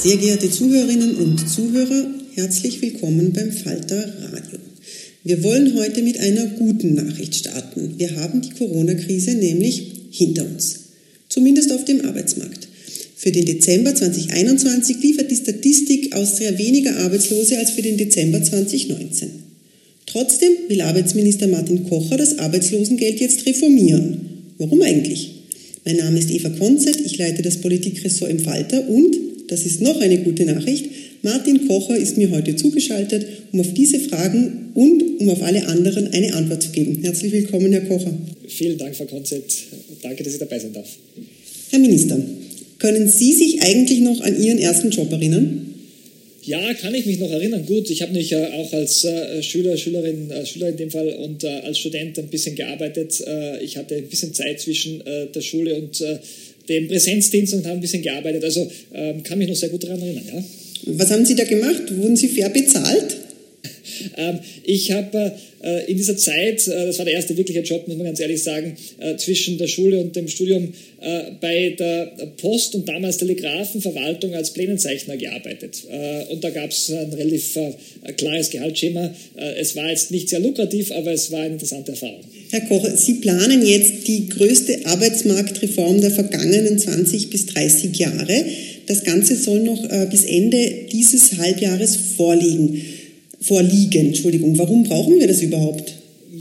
Sehr geehrte Zuhörerinnen und Zuhörer, herzlich willkommen beim Falter Radio. Wir wollen heute mit einer guten Nachricht starten. Wir haben die Corona-Krise nämlich hinter uns. Zumindest auf dem Arbeitsmarkt. Für den Dezember 2021 liefert die Statistik Austria weniger Arbeitslose als für den Dezember 2019. Trotzdem will Arbeitsminister Martin Kocher das Arbeitslosengeld jetzt reformieren. Warum eigentlich? Mein Name ist Eva Konzett, ich leite das Politikressort im Falter und das ist noch eine gute Nachricht, Martin Kocher ist mir heute zugeschaltet, um auf diese Fragen und um auf alle anderen eine Antwort zu geben. Herzlich willkommen, Herr Kocher. Vielen Dank, Frau Konzett. Danke, dass ich dabei sein darf. Herr Minister, können Sie sich eigentlich noch an Ihren ersten Job erinnern? Ja, kann ich mich noch erinnern. Gut, ich habe mich äh, auch als äh, Schüler, Schülerin, äh, Schüler in dem Fall und als Student ein bisschen gearbeitet. Ich hatte ein bisschen Zeit zwischen der Schule und dem Präsenzdienst und habe ein bisschen gearbeitet. Also ähm, kann mich noch sehr gut daran erinnern. Ja. Was haben Sie da gemacht? Wurden Sie fair bezahlt? Ähm, ich habe äh, in dieser Zeit, äh, das war der erste wirkliche Job, muss man ganz ehrlich sagen, äh, zwischen der Schule und dem Studium bei der Post- und damals Telegrafenverwaltung als Plänenzeichner gearbeitet. Und da gab es ein relativ klares Gehaltsschema. Es war jetzt nicht sehr lukrativ, aber es war eine interessante Erfahrung. Herr Koch, Sie planen jetzt die größte Arbeitsmarktreform der vergangenen 20 bis 30 Jahre. Das Ganze soll noch bis Ende dieses Halbjahres vorliegen vorliegen. Entschuldigung, warum brauchen wir das überhaupt?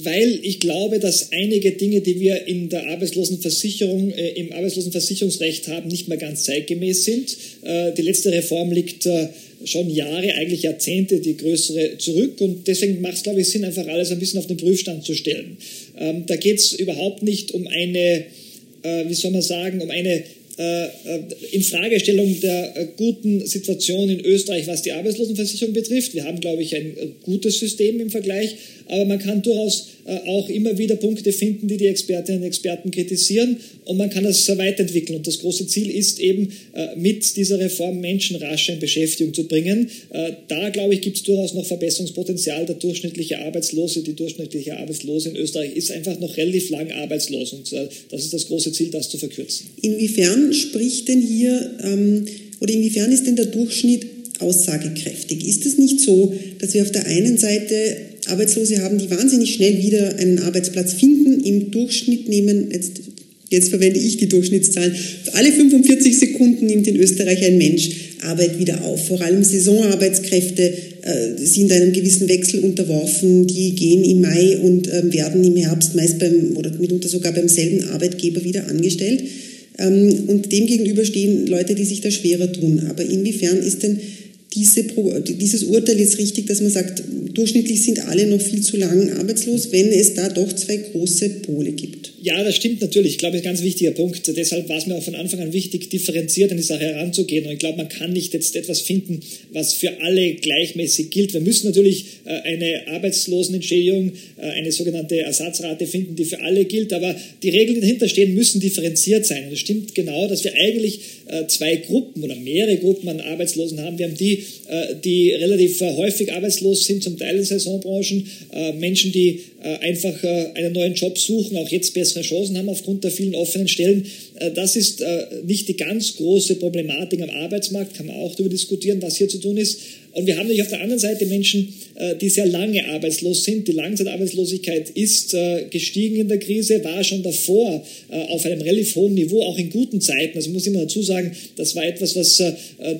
Weil ich glaube, dass einige Dinge, die wir in der Arbeitslosenversicherung, äh, im Arbeitslosenversicherungsrecht haben, nicht mehr ganz zeitgemäß sind. Äh, die letzte Reform liegt äh, schon Jahre, eigentlich Jahrzehnte, die größere zurück. Und deswegen macht es, glaube ich, Sinn, einfach alles ein bisschen auf den Prüfstand zu stellen. Ähm, da geht es überhaupt nicht um eine, äh, wie soll man sagen, um eine äh, äh, Infragestellung der äh, guten Situation in Österreich, was die Arbeitslosenversicherung betrifft. Wir haben, glaube ich, ein gutes System im Vergleich, aber man kann durchaus auch immer wieder Punkte finden, die die Expertinnen und Experten kritisieren und man kann das weiterentwickeln. Und das große Ziel ist eben, mit dieser Reform Menschen rascher in Beschäftigung zu bringen. Da, glaube ich, gibt es durchaus noch Verbesserungspotenzial. Der durchschnittliche Arbeitslose, die durchschnittliche Arbeitslose in Österreich ist einfach noch relativ lang arbeitslos und das ist das große Ziel, das zu verkürzen. Inwiefern spricht denn hier ähm, oder inwiefern ist denn der Durchschnitt aussagekräftig? Ist es nicht so, dass wir auf der einen Seite Arbeitslose haben, die wahnsinnig schnell wieder einen Arbeitsplatz finden? Im Durchschnitt nehmen jetzt jetzt verwende ich die Durchschnittszahlen, alle 45 Sekunden nimmt in Österreich ein Mensch Arbeit wieder auf. Vor allem Saisonarbeitskräfte äh, sind einem gewissen Wechsel unterworfen. Die gehen im Mai und äh, werden im Herbst meist beim oder mitunter sogar beim selben Arbeitgeber wieder angestellt. Ähm, und demgegenüber stehen Leute, die sich da schwerer tun. Aber inwiefern ist denn diese, dieses Urteil jetzt richtig, dass man sagt, durchschnittlich sind alle noch viel zu lang arbeitslos, wenn es da doch zwei große Pole gibt? Ja, das stimmt natürlich. Ich glaube, das ist ein ganz wichtiger Punkt. Deshalb war es mir auch von Anfang an wichtig, differenziert an die Sache heranzugehen. Und ich glaube, man kann nicht jetzt etwas finden, was für alle gleichmäßig gilt. Wir müssen natürlich äh, eine Arbeitslosenentschädigung, äh, eine sogenannte Ersatzrate finden, die für alle gilt. Aber die Regeln, die dahinter stehen, müssen differenziert sein. Und es stimmt genau, dass wir eigentlich zwei Gruppen oder mehrere Gruppen an Arbeitslosen haben. Wir haben die, die relativ häufig arbeitslos sind, zum Teil in Saisonbranchen, Menschen, die einfach einen neuen Job suchen, auch jetzt bessere Chancen haben aufgrund der vielen offenen Stellen. Äh, das ist äh, nicht die ganz große Problematik am Arbeitsmarkt, kann man auch darüber diskutieren, was hier zu tun ist. Und wir haben natürlich auf der anderen Seite Menschen, äh, die sehr lange arbeitslos sind. Die Langzeitarbeitslosigkeit ist gestiegen in der Krise, war schon davor auf einem relativ hohen Niveau, auch in guten Zeiten. Also muss ich immer dazu sagen, das war etwas, was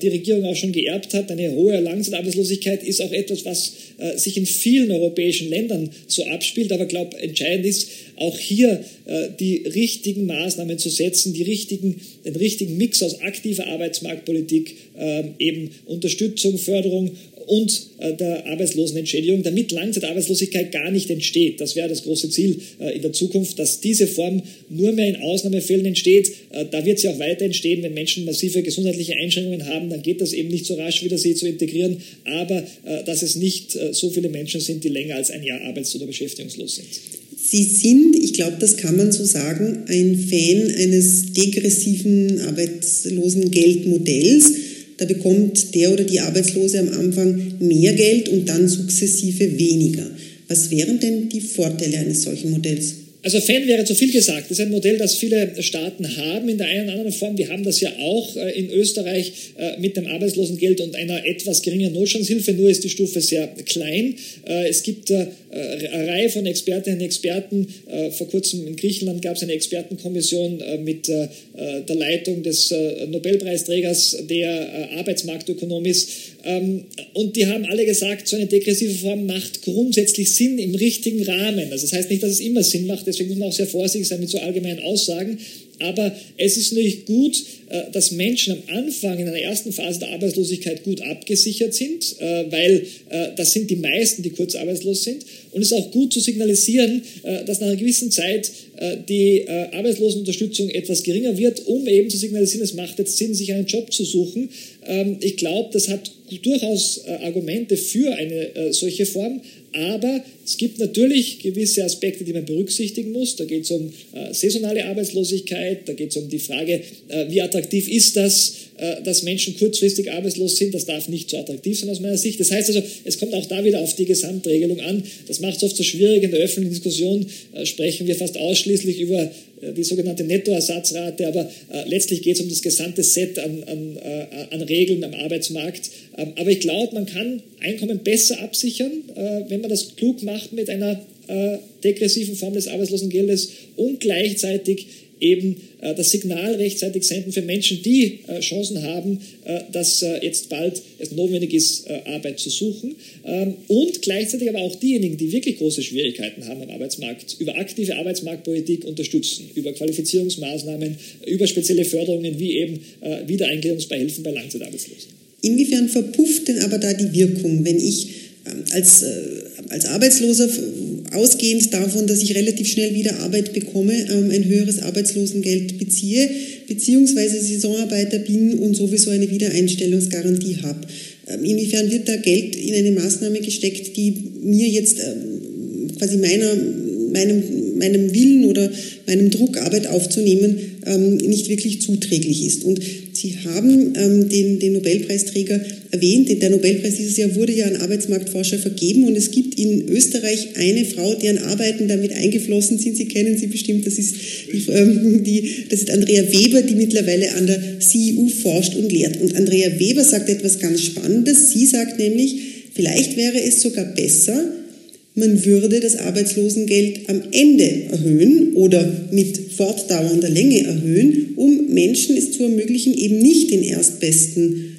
die Regierung auch schon geerbt hat. Eine hohe Langzeitarbeitslosigkeit ist auch etwas, was sich in vielen europäischen Ländern so abspielt. Aber ich glaube, entscheidend ist, auch hier äh, die richtigen Maßnahmen zu setzen, die richtigen, den richtigen Mix aus aktiver Arbeitsmarktpolitik, äh, eben Unterstützung, Förderung und äh, der Arbeitslosenentschädigung, damit Langzeitarbeitslosigkeit gar nicht entsteht. Das wäre das große Ziel äh, in der Zukunft, dass diese Form nur mehr in Ausnahmefällen entsteht. Äh, da wird sie auch weiter entstehen, wenn Menschen massive gesundheitliche Einschränkungen haben, dann geht das eben nicht so rasch wieder, sie zu integrieren, aber dass es nicht so viele Menschen sind, die länger als ein Jahr arbeits- oder beschäftigungslos sind. Sie sind, ich glaube, das kann man so sagen, ein Fan eines degressiven Arbeitslosengeldmodells. Da bekommt der oder die Arbeitslose am Anfang mehr Geld und dann sukzessive weniger. Was wären denn die Vorteile eines solchen Modells? Also Fan wäre zu viel gesagt. Das ist ein Modell, das viele Staaten haben in der einen oder anderen Form. Wir haben das ja auch äh, in Österreich äh, mit dem Arbeitslosengeld und einer etwas geringeren Notstandshilfe, nur ist die Stufe sehr klein. Äh, es gibt eine Reihe von Expertinnen und Experten. Vor kurzem in Griechenland gab es eine Expertenkommission mit der Leitung des Nobelpreisträgers, der Arbeitsmarktökonom ist. Ähm, und die haben alle gesagt, so eine degressive Form macht grundsätzlich Sinn im richtigen Rahmen. Also das heißt nicht, dass es immer Sinn macht, deswegen muss man auch sehr vorsichtig sein mit so allgemeinen Aussagen. Aber es ist natürlich gut, äh, dass Menschen am Anfang in einer ersten Phase der Arbeitslosigkeit gut abgesichert sind, äh, weil äh, das sind die meisten, die kurz arbeitslos sind. Und es ist auch gut zu signalisieren, dass nach einer gewissen Zeit die Arbeitslosenunterstützung etwas geringer wird, um eben zu signalisieren, es macht jetzt Sinn, sich einen Job zu suchen. Ähm, ich glaube, das hat durchaus Argumente für eine solche Form. Aber es gibt natürlich gewisse Aspekte, die man berücksichtigen muss. Da geht es um äh, saisonale Arbeitslosigkeit, da geht es um die Frage, äh, wie attraktiv ist das, äh, dass Menschen kurzfristig arbeitslos sind. Das darf nicht so attraktiv sein aus meiner Sicht. Das heißt also, es kommt auch da wieder auf die Gesamtregelung an. Das macht es oft so schwierig. In der öffentlichen Diskussion äh, sprechen wir fast ausschließlich über äh, die sogenannte Nettoersatzrate, aber äh, letztlich geht es um das gesamte Set an, an, an Regeln am Arbeitsmarkt. Ähm, aber ich glaube, man kann Einkommen besser absichern, wenn man das klug macht mit einer äh, degressiven Form des Arbeitslosengeldes und gleichzeitig eben äh, das Signal rechtzeitig senden für Menschen, die äh, Chancen haben, äh, dass jetzt bald es notwendig ist, Arbeit zu suchen. Ähm, und gleichzeitig aber auch diejenigen, die wirklich große Schwierigkeiten haben am Arbeitsmarkt, über aktive Arbeitsmarktpolitik unterstützen, über Qualifizierungsmaßnahmen, über spezielle Förderungen wie eben Wiedereingliederungsbeihilfen bei Langzeitarbeitslosen. Inwiefern verpufft denn aber da die Wirkung, wenn ich als, als Arbeitsloser ausgehend davon, dass ich relativ schnell wieder Arbeit bekomme, ähm, ein höheres Arbeitslosengeld beziehe, beziehungsweise Saisonarbeiter bin und sowieso eine Wiedereinstellungsgarantie habe. Ähm, inwiefern wird da Geld in eine Maßnahme gesteckt, die mir jetzt ähm, quasi meiner, meinem, meinem Willen oder meinem Druck, Arbeit aufzunehmen, nicht wirklich zuträglich ist? Und Sie haben den, den Nobelpreisträger erwähnt. Der Nobelpreis dieses Jahr wurde ja an Arbeitsmarktforscher vergeben und es gibt in Österreich eine Frau, deren Arbeiten damit eingeflossen sind. Sie kennen sie bestimmt. Das ist, die, ähm, die, das ist Andrea Weber, die mittlerweile an der CIU forscht und lehrt. Und Andrea Weber sagt etwas ganz Spannendes. Sie sagt nämlich, vielleicht wäre es sogar besser, man würde das Arbeitslosengeld am Ende erhöhen oder mit fortdauernder Länge erhöhen, um Menschen es zu ermöglichen, eben nicht den erstbesten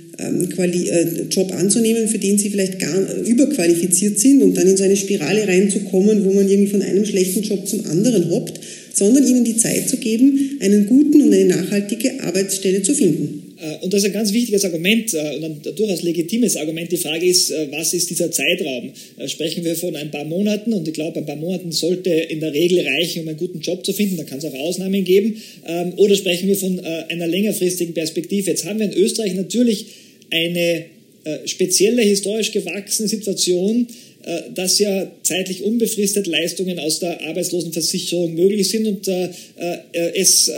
Job anzunehmen, für den sie vielleicht gar überqualifiziert sind und dann in so eine Spirale reinzukommen, wo man irgendwie von einem schlechten Job zum anderen hoppt, sondern ihnen die Zeit zu geben, einen guten und eine nachhaltige Arbeitsstelle zu finden. Äh, und das ist ein ganz wichtiges Argument äh, und ein durchaus legitimes Argument. Die Frage ist, äh, was ist dieser Zeitraum? Sprechen wir von ein paar Monaten und ich glaube, ein paar Monaten sollte in der Regel reichen, um einen guten Job zu finden. Da kann es auch Ausnahmen geben. Ähm, oder sprechen wir von einer längerfristigen Perspektive? Jetzt haben wir in Österreich natürlich eine spezielle historisch gewachsene Situation, dass ja zeitlich unbefristet Leistungen aus der Arbeitslosenversicherung möglich sind und es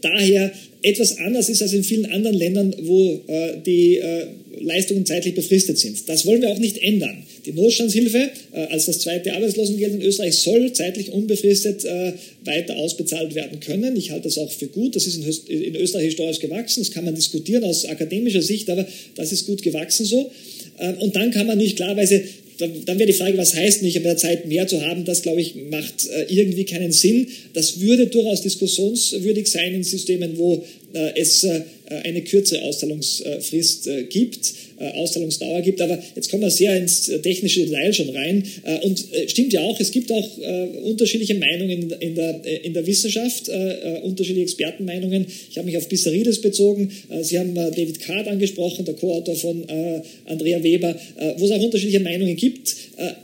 daher etwas anders ist als in vielen anderen Ländern, wo äh, die äh, Leistungen zeitlich befristet sind. Das wollen wir auch nicht ändern. Die Notstandshilfe äh, als das zweite Arbeitslosengeld in Österreich soll zeitlich unbefristet äh, weiter ausbezahlt werden können. Ich halte das auch für gut. Das ist in, in, Österreich historisch gewachsen. Das kann man diskutieren aus akademischer Sicht, aber das ist gut gewachsen so. Äh, und dann kann man nicht klarweise dann wäre die Frage, was heißt nicht, mehr Zeit mehr zu haben, das glaube ich macht äh, irgendwie keinen Sinn. Das würde durchaus diskussionswürdig sein in Systemen, wo es äh, eine kürzere Auszahlungsfrist gibt, Auszahlungsdauer gibt. Aber jetzt kommen wir sehr ins technische Detail schon rein. Und stimmt ja auch, es gibt auch unterschiedliche Meinungen in der, in der Wissenschaft, unterschiedliche Expertenmeinungen. Ich habe mich auf Bissarides bezogen. Sie haben David Card angesprochen, der Co-Autor von Andrea Weber, wo es auch unterschiedliche Meinungen gibt.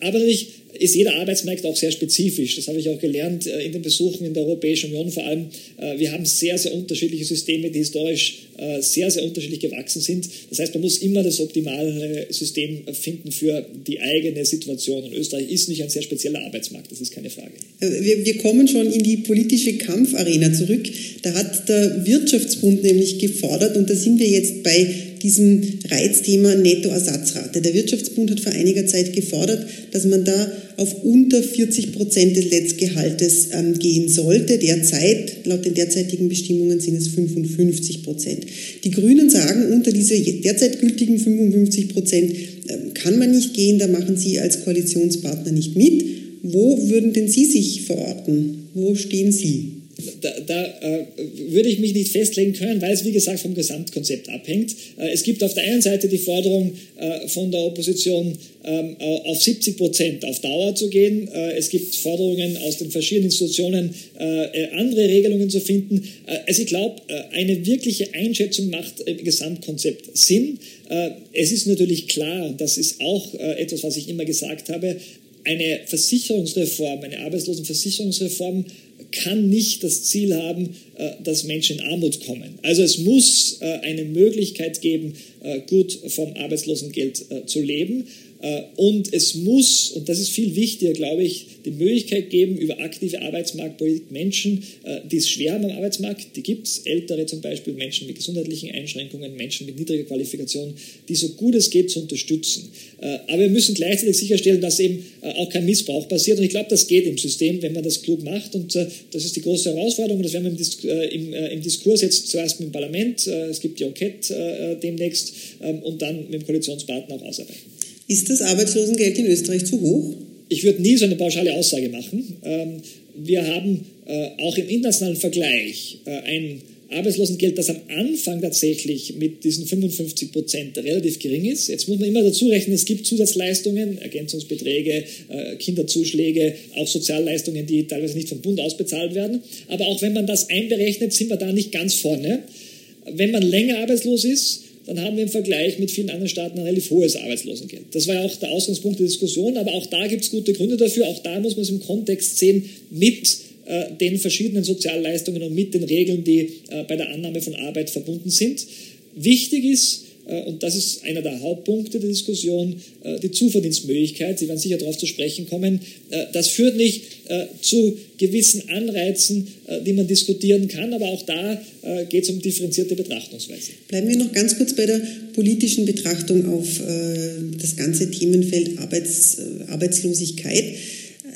Aber natürlich ist jeder Arbeitsmarkt auch sehr spezifisch. Das habe ich auch gelernt äh, in den Besuchen in der Europäischen Union vor allem. Äh, wir haben sehr, sehr unterschiedliche Systeme, die historisch äh, sehr, sehr unterschiedlich gewachsen sind. Das heißt, man muss immer das optimale System finden für die eigene Situation. Und Österreich ist nicht ein sehr spezieller Arbeitsmarkt, das ist keine Frage. Wir, wir kommen schon in die politische Kampfarena zurück. Da hat der Wirtschaftsbund nämlich gefordert, und da sind wir jetzt bei diesem Reizthema Nettoersatzrate. Der Wirtschaftsbund hat vor einiger Zeit gefordert, dass man da auf unter 40 Prozent des Letztgehaltes ähm, gehen sollte. Derzeit, laut den derzeitigen Bestimmungen, sind es 55 Prozent. Die Grünen sagen, unter diese derzeit gültigen 55 Prozent äh, kann man nicht gehen, da machen Sie als Koalitionspartner nicht mit. Wo würden denn Sie sich verorten? Wo stehen Sie? Da, da äh, würde ich mich nicht festlegen können, weil es, wie gesagt, vom Gesamtkonzept abhängt. Äh, es gibt auf der einen Seite die Forderung äh, von der Opposition, ähm, auf 70 Prozent auf Dauer zu gehen. Äh, es gibt Forderungen aus den verschiedenen Institutionen, äh, andere Regelungen zu finden. Äh, also ich glaube, eine wirkliche Einschätzung macht im Gesamtkonzept Sinn. es ist natürlich klar, und das ist auch etwas, was ich immer gesagt habe, eine Versicherungsreform, eine Arbeitslosenversicherungsreform kann nicht das Ziel haben, äh, dass Menschen in Armut kommen. Also es muss äh, eine Möglichkeit geben, äh, gut vom Arbeitslosengeld zu leben. Und es muss, und das ist viel wichtiger, glaube ich, die Möglichkeit geben, über aktive Arbeitsmarktpolitik Menschen, die es schwer haben am Arbeitsmarkt, die gibt es, Ältere zum Beispiel, Menschen mit gesundheitlichen Einschränkungen, Menschen mit niedriger Qualifikation, die so gut es geht zu unterstützen. Aber wir müssen gleichzeitig sicherstellen, dass eben auch kein Missbrauch passiert. Und ich glaube, das geht im System, wenn man das klug macht. Und das ist die große Herausforderung. Das werden wir im, äh, im, äh, im, Diskurs jetzt zuerst mit dem Parlament, äh, es gibt die Enquete äh, demnächst ähm, und dann mit dem Koalitionspartner auch ausarbeiten. Ist das Arbeitslosengeld in Österreich zu hoch? Ich würde nie so eine pauschale Aussage machen. Ähm, wir haben äh, auch im internationalen Vergleich äh, ein Arbeitslosengeld, das am Anfang tatsächlich mit diesen 55 Prozent relativ gering ist. Jetzt muss man immer dazu rechnen, es gibt Zusatzleistungen, Ergänzungsbeträge, äh, Kinderzuschläge, auch Sozialleistungen, die teilweise nicht vom Bund ausbezahlt werden. Aber auch wenn man das einberechnet, sind wir da nicht ganz vorne. Wenn man länger arbeitslos ist, dann haben wir im Vergleich mit vielen anderen Staaten ein relativ hohes Arbeitslosengeld. Das war ja auch der Ausgangspunkt der Diskussion, aber auch da gibt es gute Gründe dafür. Auch da muss man es im Kontext sehen mit äh, den verschiedenen Sozialleistungen und mit den Regeln, die äh, bei der Annahme von Arbeit verbunden sind. Wichtig ist, und das ist einer der Hauptpunkte der Diskussion, die Zuverdienstmöglichkeit. Sie werden sicher darauf zu sprechen kommen. Das führt nicht zu gewissen Anreizen, die man diskutieren kann, aber auch da geht es um differenzierte Betrachtungsweise. Bleiben wir noch ganz kurz bei der politischen Betrachtung auf das ganze Themenfeld Arbeits, Arbeitslosigkeit.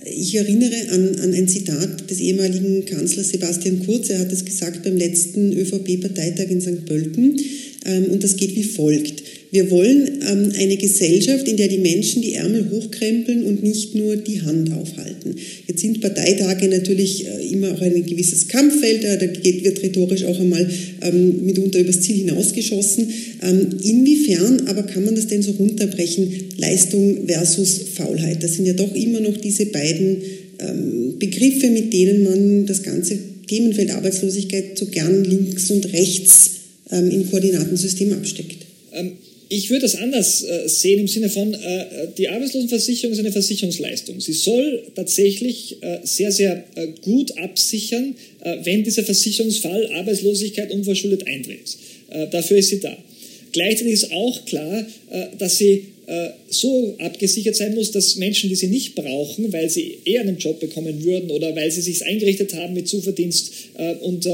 Ich erinnere an, an ein Zitat des ehemaligen Kanzlers Sebastian Kurz. Er hat es gesagt beim letzten ÖVP-Parteitag in St. Pölten. Ähm, und das geht wie folgt. Wir wollen ähm, eine Gesellschaft, in der die Menschen die Ärmel hochkrempeln und nicht nur die Hand aufhalten. Jetzt sind Parteitage natürlich äh, immer auch ein gewisses Kampffeld, da geht, wird rhetorisch auch einmal ähm, mitunter übers Ziel hinausgeschossen. Ähm, inwiefern aber kann man das denn so runterbrechen, Leistung versus Faulheit? Das sind ja doch immer noch diese beiden ähm, Begriffe, mit denen man das ganze Themenfeld Arbeitslosigkeit so gern links und rechts ähm, im Koordinatensystem absteckt. Ähm, ich würde das anders äh, sehen im Sinne von, äh, die Arbeitslosenversicherung ist eine Versicherungsleistung. Sie soll tatsächlich äh, sehr, sehr äh, gut absichern, äh, wenn dieser Versicherungsfall Arbeitslosigkeit unverschuldet eintritt. Äh, dafür ist sie da. Gleichzeitig ist auch klar, dass sie so abgesichert sein muss, dass Menschen, die sie nicht brauchen, weil sie eher einen Job bekommen würden oder weil sie sich eingerichtet haben mit Zuverdienst und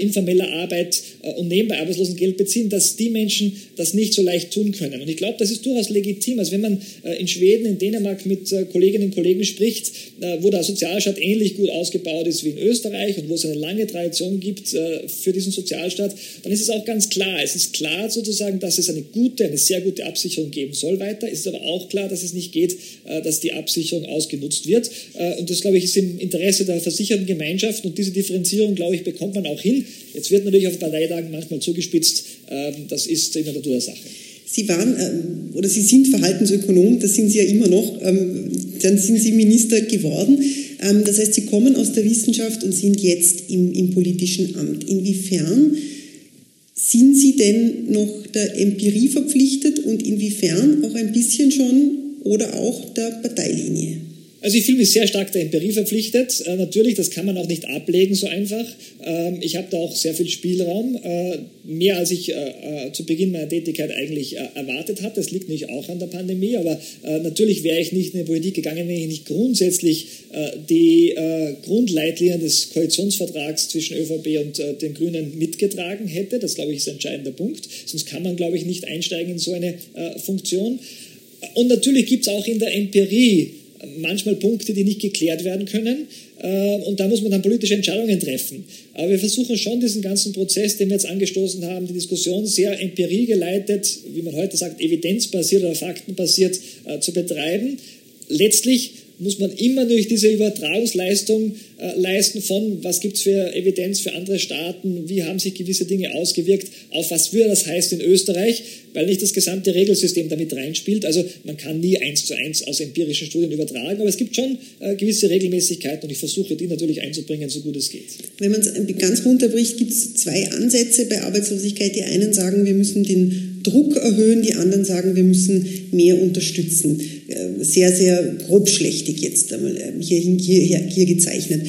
informeller Arbeit und nebenbei Arbeitslosengeld beziehen, dass die Menschen das nicht so leicht tun können. Und ich glaube, das ist durchaus legitim. Also wenn man in Schweden, in Dänemark mit Kolleginnen und Kollegen spricht, wo der Sozialstaat ähnlich gut ausgebaut ist wie in Österreich und wo es eine lange Tradition gibt für diesen Sozialstaat, dann ist es auch ganz klar. Es ist klar sozusagen, dass es eine gute, eine sehr gute Absicherung geben soll weiter. Es ist aber auch klar, dass es nicht geht, äh, dass die Absicherung ausgenutzt wird. Äh, und das, glaube ich, ist im Interesse der versicherten Gemeinschaft. Und diese Differenzierung, glaube ich, bekommt man auch hin. Jetzt wird natürlich auf Parteitagen manchmal zugespitzt. Ähm, das ist in der Natur der Sache. Sie waren ähm, oder Sie sind Verhaltensökonom, das sind Sie ja immer noch, ähm, dann sind Sie Minister geworden. das heißt, Sie kommen aus der Wissenschaft und sind jetzt im, im politischen Amt. Inwiefern sind Sie denn noch der Empirie verpflichtet und inwiefern auch ein bisschen schon oder auch der Parteilinie? Also ich fühle mich sehr stark der Empirie verpflichtet. Äh, natürlich, das kann man auch nicht ablegen so einfach. Ähm, ich habe da auch sehr viel Spielraum, äh, mehr als ich äh, äh zu Beginn meiner Tätigkeit eigentlich äh, erwartet hatte. Das liegt natürlich auch an der Pandemie, aber äh, natürlich wäre ich nicht in die Politik gegangen, wenn ich nicht grundsätzlich die Grundleitlinien des Koalitionsvertrags zwischen ÖVP und den Grünen mitgetragen hätte. Das, glaube ich, ist ein entscheidender Punkt. Sonst kann man, glaube ich, nicht einsteigen in so eine Funktion. Und natürlich gibt es auch in der Empirie manchmal Punkte, die nicht geklärt werden können. Äh, und da muss man dann politische Entscheidungen treffen. Aber wir versuchen schon diesen ganzen Prozess, den wir jetzt angestoßen haben, die Diskussion sehr empiriegeleitet, wie man heute sagt, evidenzbasiert oder faktenbasiert äh, zu betreiben. Letztlich muss man immer durch diese Übertragungsleistung äh, leisten von, was gibt es für Evidenz für andere Staaten, wie haben sich gewisse Dinge ausgewirkt, auf was würde das heißt in Österreich, weil nicht das gesamte Regelsystem damit reinspielt. Also man kann nie eins zu eins aus empirischen Studien übertragen, aber es gibt schon äh, gewisse Regelmäßigkeiten und ich versuche die natürlich einzubringen, so gut es geht. Wenn man es ganz runterbricht, gibt es zwei Ansätze bei Arbeitslosigkeit. Die einen sagen, wir müssen den Druck erhöhen, die anderen sagen, wir müssen mehr unterstützen. Äh, sehr, sehr grobschlächtig jetzt einmal äh, hier, hier, hier gezeichnet.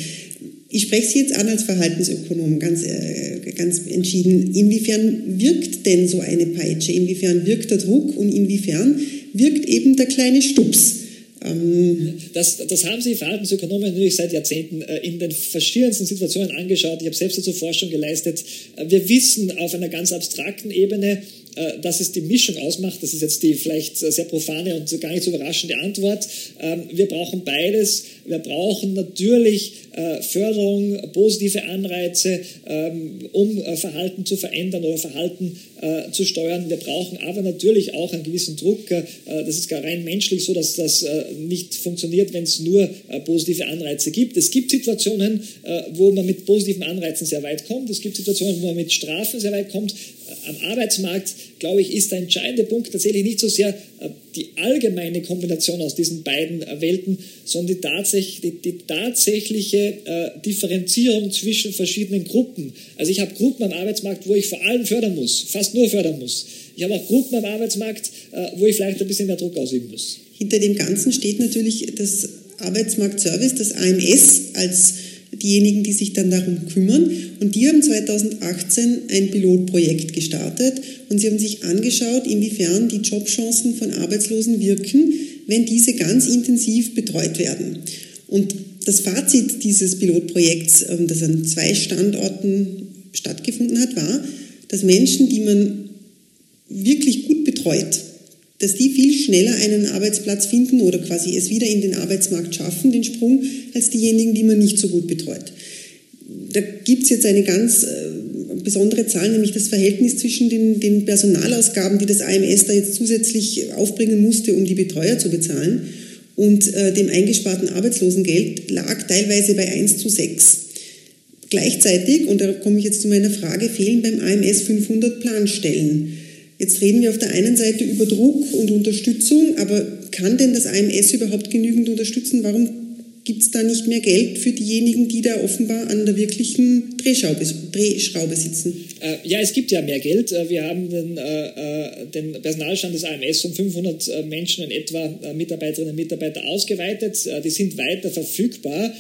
Ich spreche Sie jetzt an als Verhaltensökonom ganz, äh, ganz entschieden. Inwiefern wirkt denn so eine Peitsche? Inwiefern wirkt der Druck und inwiefern wirkt eben der kleine Stups? Ähm, das, das haben Sie Verhaltensökonomen natürlich seit Jahrzehnten in den verschiedensten Situationen angeschaut. Ich habe selbst dazu Forschung geleistet. Wir wissen auf einer ganz abstrakten Ebene, äh, dass es die Mischung ausmacht. Das ist jetzt die vielleicht sehr profane und gar nicht so überraschende Antwort. Ähm, wir brauchen beides. Wir brauchen natürlich äh, Förderung, positive Anreize, ähm, um äh, Verhalten zu verändern oder Verhalten zu steuern. Wir brauchen aber natürlich auch einen gewissen Druck. Das ist gar rein menschlich so, dass das nicht funktioniert, wenn es nur positive Anreize gibt. Es gibt Situationen, wo man mit positiven Anreizen sehr weit kommt. Es gibt Situationen, wo man mit Strafen sehr weit kommt am Arbeitsmarkt, glaube ich, ist der entscheidende Punkt tatsächlich nicht so sehr äh, die allgemeine Kombination aus diesen beiden äh, Welten, sondern die, tatsächlich, die, die tatsächliche äh, Differenzierung zwischen verschiedenen Gruppen. Also ich habe Gruppen am Arbeitsmarkt, wo ich vor allem fördern muss, fast nur fördern muss. Ich habe auch Gruppen am Arbeitsmarkt, äh, wo ich vielleicht ein bisschen mehr Druck ausüben muss. Hinter dem Ganzen steht natürlich das Arbeitsmarktservice, das AMS als diejenigen, die sich dann darum kümmern. Und die haben 2018 ein Pilotprojekt gestartet und sie haben sich angeschaut, inwiefern die Jobchancen von Arbeitslosen wirken, wenn diese ganz intensiv betreut werden. Und das Fazit dieses Pilotprojekts, ähm, das an zwei Standorten stattgefunden hat, war, dass Menschen, die man wirklich gut betreut, dass die viel schneller einen Arbeitsplatz finden oder quasi es wieder in den Arbeitsmarkt schaffen, den Sprung, als diejenigen, die man nicht so gut betreut. Da gibt es jetzt eine ganz äh, besondere Zahl, nämlich das Verhältnis zwischen den, den Personalausgaben, die das AMS da jetzt zusätzlich aufbringen musste, um die Betreuer zu bezahlen, und äh, dem eingesparten Arbeitslosengeld lag teilweise bei 1 zu 6. Gleichzeitig, und da komme ich jetzt zu meiner Frage, fehlen beim AMS 500 Planstellen. Jetzt reden wir auf der einen Seite über Druck und Unterstützung, aber kann denn das AMS überhaupt genügend unterstützen? Warum gibt es da nicht mehr Geld für diejenigen, die da offenbar an der wirklichen Drehschraube, Drehschraube sitzen? Äh, ja, es gibt ja mehr Geld. Äh, wir haben den, äh, äh den Personalstand des AMS um 500 äh, Menschen in etwa, Mitarbeiterinnen und Mitarbeiter ausgeweitet. die sind weiter verfügbar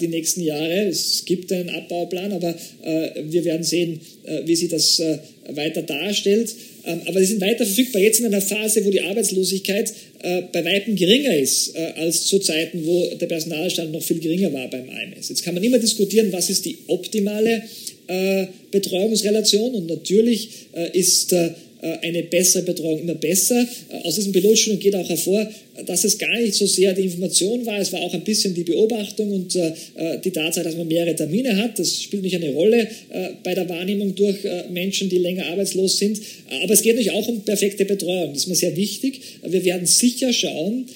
die nächsten Jahre. Es gibt einen Abbauplan, aber wir werden sehen, wie sich das weiter darstellt. Ähm, aber sie sind weiter verfügbar. Jetzt in einer Phase, wo die Arbeitslosigkeit äh, bei Weitem geringer ist äh, als zu Zeiten, wo der Personalstand noch viel geringer war beim AMS. Jetzt kann man immer diskutieren, was ist die optimale äh, Betreuungsrelation und natürlich ist äh, eine bessere Betreuung immer besser. Äh, aus diesem Pilotstudien geht auch hervor, dass es gar nicht so sehr die Information war, es war auch ein bisschen die Beobachtung und äh, die Tatsache, dass man mehrere Termine hat. Das spielt nicht eine Rolle bei der Wahrnehmung durch Menschen, die länger arbeitslos sind. Aber es geht natürlich auch um perfekte Betreuung. Das ist mir sehr wichtig. Wir werden sicher schauen,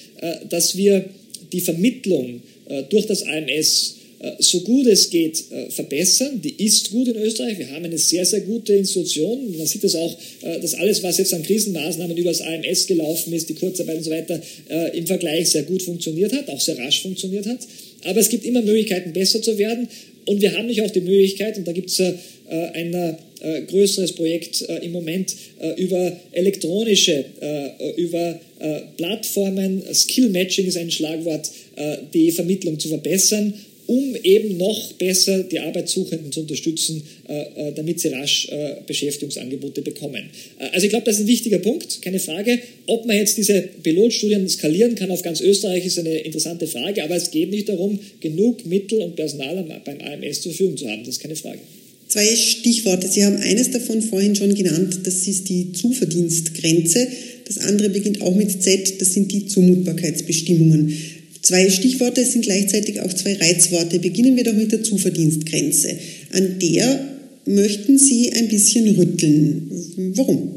dass wir die Vermittlung durch das AMS äh, so gut es geht äh, verbessern. Die ist gut in Österreich. Wir haben eine sehr, sehr gute Institution. Man sieht das auch, äh, dass alles, was jetzt an Krisenmaßnahmen über das AMS gelaufen ist, die Kurzarbeit und so weiter, im Vergleich sehr gut funktioniert hat, auch sehr rasch funktioniert hat. Aber es gibt immer Möglichkeiten, besser zu werden. Und wir haben nicht auch die Möglichkeit, und da gibt es ein größeres Projekt im Moment über elektronische, über Plattformen, Skill Matching ist ein Schlagwort, die Vermittlung zu verbessern um eben noch besser die Arbeitssuchenden zu unterstützen, äh, äh, damit sie rasch äh, Beschäftigungsangebote bekommen. Also ich glaube, das ist ein wichtiger Punkt, keine Frage. Ob man jetzt diese Pilotstudien skalieren kann auf ganz Österreich, ist eine interessante Frage, aber es geht nicht darum, genug Mittel und Personal beim AMS zur Verfügung zu haben, das ist keine Frage. Zwei Stichworte. Sie haben eines davon vorhin schon genannt, das ist die Zuverdienstgrenze. Das andere beginnt auch mit Z, das sind die Zumutbarkeitsbestimmungen. Zwei Stichworte sind gleichzeitig auch zwei Reizworte. Beginnen wir doch mit der Zuverdienstgrenze. An der möchten Sie ein bisschen rütteln. Warum?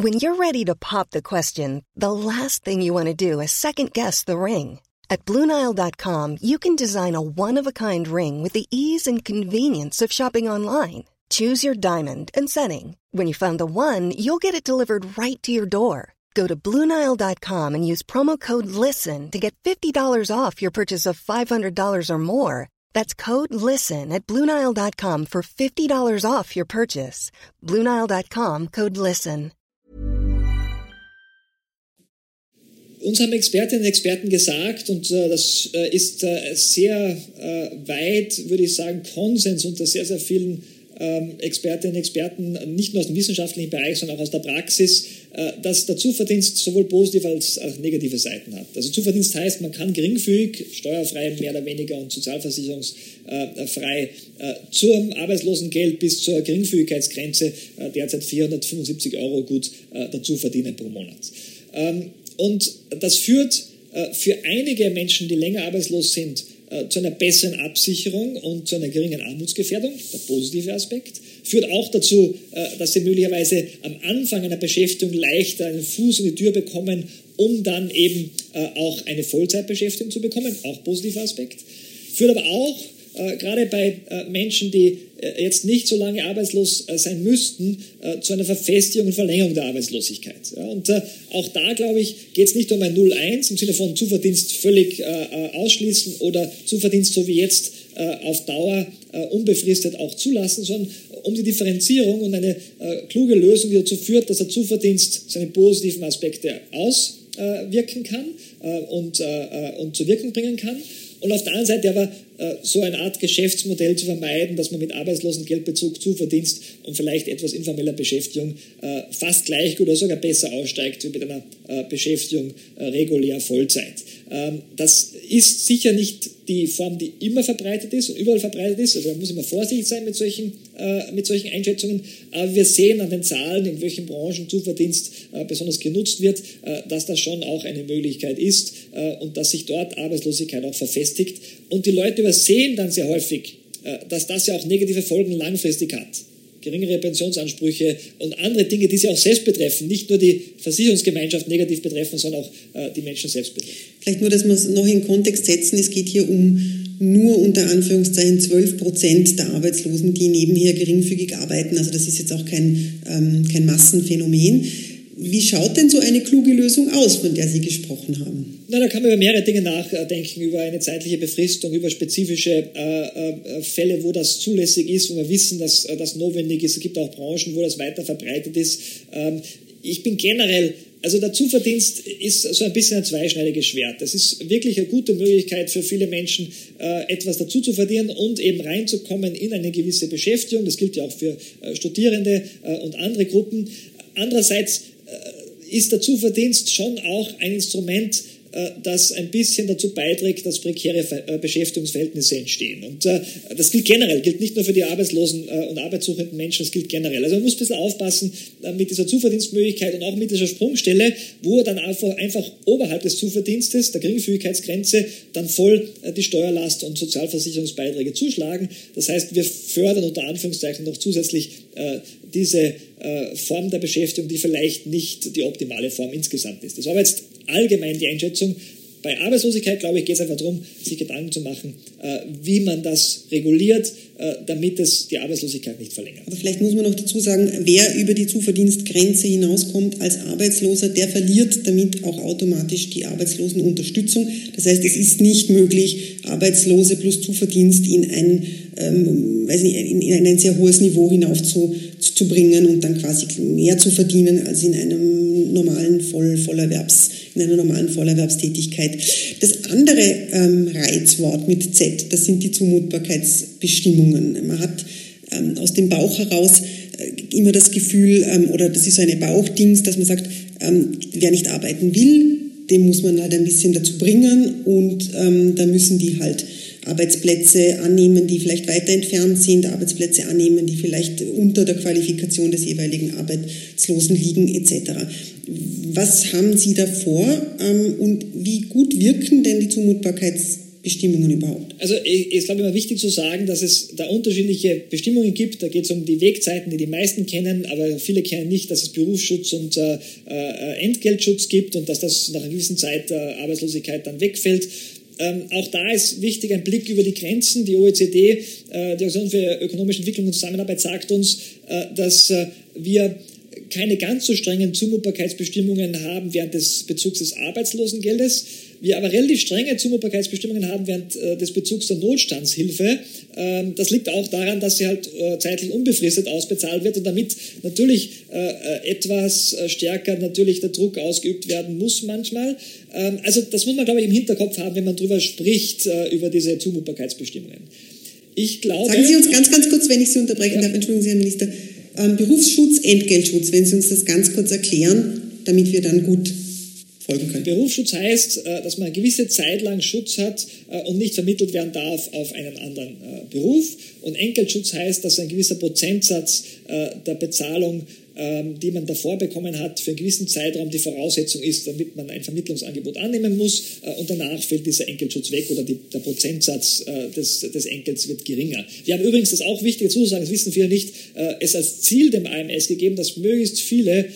When you're ready to pop the question, the last thing you want to do is second guess the ring. At BlueNile.com you can design a one-of-a-kind ring with the ease and convenience of shopping online. Choose your diamond and setting. When you find the one, you'll get it delivered right to your door. Go to Bluenile.com and use promo code LISTEN to get $50 off your purchase of $500 or more. That's code LISTEN at Bluenile.com for $50 off your purchase. Bluenile.com code LISTEN. Uns haben Expertinnen und Experten gesagt, und äh, das äh, ist äh, sehr äh, weit, würde ich sagen, Konsens unter sehr, sehr vielen ähm, Expertinnen und Experten, nicht nur aus dem wissenschaftlichen Bereich, sondern auch aus der Praxis, dass der Zuverdienst sowohl positive als auch negative Seiten hat. Also Zuverdienst heißt, man kann geringfügig, steuerfrei mehr oder weniger und sozialversicherungsfrei äh, zum Arbeitslosengeld bis zur Geringfügigkeitsgrenze derzeit 475 Euro gut dazu verdienen pro Monat. Ähm, und das führt für einige Menschen, die länger arbeitslos sind, äh, zu einer besseren Absicherung und zu einer geringen Armutsgefährdung, der positive Aspekt, führt auch dazu, äh, dass sie möglicherweise am Anfang einer Beschäftigung leichter einen Fuß in die Tür bekommen, um dann eben äh, auch eine Vollzeitbeschäftigung zu bekommen, auch positiver Aspekt, führt aber auch äh, gerade bei äh, Menschen, die äh, jetzt nicht so lange arbeitslos sein müssten, zu einer Verfestigung und Verlängerung der Arbeitslosigkeit. und auch da, glaube ich, geht es nicht um ein 0-1 im Sinne von Zuverdienst völlig ausschließen oder Zuverdienst so wie jetzt auf Dauer unbefristet auch zulassen, sondern um die Differenzierung und eine kluge Lösung, die dazu führt, dass der Zuverdienst seine positiven Aspekte auswirken kann und, und zur Wirkung bringen kann und auf der anderen Seite aber äh, so eine Art Geschäftsmodell zu vermeiden, dass man mit Arbeitslosengeldbezug Zuverdienst und vielleicht etwas informeller Beschäftigung äh, fast gleich gut oder sogar besser aussteigt wie mit einer äh, Beschäftigung regulär Vollzeit. Ähm, das ist sicher nicht die Form, die immer verbreitet ist und überall verbreitet ist. Also man muss immer vorsichtig sein mit solchen, äh, mit solchen Einschätzungen. Aber wir sehen an den Zahlen, in welchen Branchen Zuverdienst äh, besonders genutzt wird, äh, dass das schon auch eine Möglichkeit ist und dass sich dort Arbeitslosigkeit auch verfestigt. Und die Leute übersehen dann sehr häufig, dass das ja auch negative Folgen langfristig hat geringere Pensionsansprüche und andere Dinge, die sie auch selbst betreffen, nicht nur die Versicherungsgemeinschaft negativ betreffen, sondern auch äh, die Menschen selbst betreffen. Vielleicht nur, dass wir es noch in Kontext setzen. Es geht hier um nur unter Anführungszeichen 12 Prozent der Arbeitslosen, die nebenher geringfügig arbeiten. Also das ist jetzt auch kein, ähm, kein Massenphänomen. Wie schaut denn so eine kluge Lösung aus, von der Sie gesprochen haben? Na, da kann man über mehrere Dinge nachdenken, über eine zeitliche Befristung, über spezifische äh, äh, Fälle, wo das zulässig ist, wo wir wissen, dass äh, das notwendig ist. Es gibt auch Branchen, wo das weiter verbreitet ist. Ähm, ich bin generell also der Zuverdienst ist so ein bisschen ein zweischneidiges Schwert. Das ist wirklich eine gute Möglichkeit für viele Menschen, äh, etwas dazu zu verdienen und eben reinzukommen in eine gewisse Beschäftigung. Das gilt ja auch für äh, Studierende äh, und andere Gruppen. Andererseits ist der Zuverdienst schon auch ein Instrument, das ein bisschen dazu beiträgt, dass prekäre äh, Beschäftigungsverhältnisse entstehen. Und äh, das gilt generell, gilt nicht nur für die arbeitslosen und arbeitssuchenden Menschen, das gilt generell. Also man muss ein bisschen aufpassen mit dieser Zuverdienstmöglichkeit und auch mit dieser Sprungstelle, wo dann einfach, oberhalb des Zuverdienstes, der Geringfügigkeitsgrenze, dann voll die Steuerlast und Sozialversicherungsbeiträge zuschlagen. Das heißt, wir fördern unter Anführungszeichen noch zusätzlich diese Form der Beschäftigung, die vielleicht nicht die optimale Form insgesamt ist. Das war jetzt allgemein die Einschätzung. Bei Arbeitslosigkeit, glaube ich, geht es einfach darum, sich Gedanken zu machen, äh, wie man das reguliert, äh, damit es die Arbeitslosigkeit nicht verlängert. Aber vielleicht muss man noch dazu sagen, wer über die Zuverdienstgrenze hinauskommt als Arbeitsloser, der verliert damit auch automatisch die Arbeitslosenunterstützung. Das heißt, es ist nicht möglich, Arbeitslose plus Zuverdienst in ein, ähm, weiß nicht, in, in ein sehr hohes Niveau hinaufzubringen und dann quasi mehr zu verdienen als in einem normalen Voll, Vollerwerbs in einer normalen Vollerwerbstätigkeit. Das andere ähm, Reizwort mit Z, das sind die Zumutbarkeitsbestimmungen. Man hat ähm, aus dem Bauch heraus äh, immer das Gefühl, ähm, oder das ist so eine Bauchdings, dass man sagt, ähm, wer nicht arbeiten will, dem muss man halt ein bisschen dazu bringen und ähm, da müssen die halt Arbeitsplätze annehmen, die vielleicht weiter entfernt sind, Arbeitsplätze annehmen, die vielleicht unter der Qualifikation des jeweiligen Arbeitslosen liegen etc. Was haben Sie da vor ähm, und wie gut wirken denn die Zumutbarkeitsbestimmungen überhaupt? Also ich, ich glaube immer wichtig zu sagen, dass es da unterschiedliche Bestimmungen gibt. Da geht es um die Wegzeiten, die die meisten kennen, aber viele kennen nicht, dass es Berufsschutz und äh, äh, Entgeltschutz gibt und dass das nach einer gewissen Zeit der Arbeitslosigkeit dann wegfällt. Ähm, auch da ist wichtig ein Blick über die Grenzen. Die OECD, äh, die Organisation für ökonomische Entwicklung und Zusammenarbeit, sagt uns, äh, dass äh, wir keine ganz so strengen Zumutbarkeitsbestimmungen haben während des Bezugs des Arbeitslosengeldes. Wir aber relativ strenge Zumutbarkeitsbestimmungen haben während äh, des Bezugs der Notstandshilfe. Ähm, das liegt auch daran, dass sie halt äh, zeitlich unbefristet ausbezahlt wird und damit natürlich äh, etwas stärker natürlich der Druck ausgeübt werden muss manchmal. Ähm, also das muss man, glaube ich, im Hinterkopf haben, wenn man darüber spricht, über diese Zumutbarkeitsbestimmungen. Ich glaube, Sagen Sie uns ganz, ganz kurz, wenn ich Sie unterbrechen ja. darf, entschuldigen Sie, Herr Minister, ähm, Berufsschutz, Entgeltschutz, wenn Sie uns das ganz kurz erklären, damit wir dann gut folgen können. Berufsschutz heißt, äh, dass man eine gewisse Zeit lang Schutz hat äh, und nicht vermittelt werden darf auf einen anderen äh, Beruf. Und Entgeltschutz heißt, dass ein gewisser Prozentsatz der Bezahlung ähm, die man davor bekommen hat, für einen gewissen Zeitraum die Voraussetzung ist, damit man ein Vermittlungsangebot annehmen muss und danach fällt dieser Enkelschutz weg oder die, der Prozentsatz des, des Enkels wird geringer. Wir haben übrigens, das auch wichtig zu sagen, das wissen viele nicht, es als Ziel dem AMS gegeben, dass möglichst viele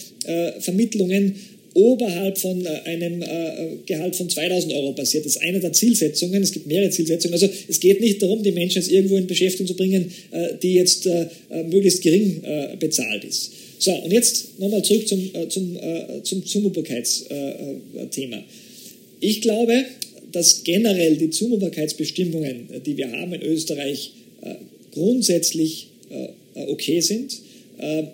Vermittlungen oberhalb von einem Gehalt von 2000 Euro passiert. Das ist eine der Zielsetzungen. Es gibt mehrere Zielsetzungen. Also es geht nicht darum, die Menschen jetzt irgendwo in Beschäftigung zu bringen, die jetzt möglichst gering bezahlt ist. So, und jetzt nochmal zurück zum, äh, zum, äh, zum Zumutbarkeitsthema. Äh, ich glaube, dass generell die Zumutbarkeitsbestimmungen, äh, die wir haben in Österreich, äh, grundsätzlich äh, okay sind.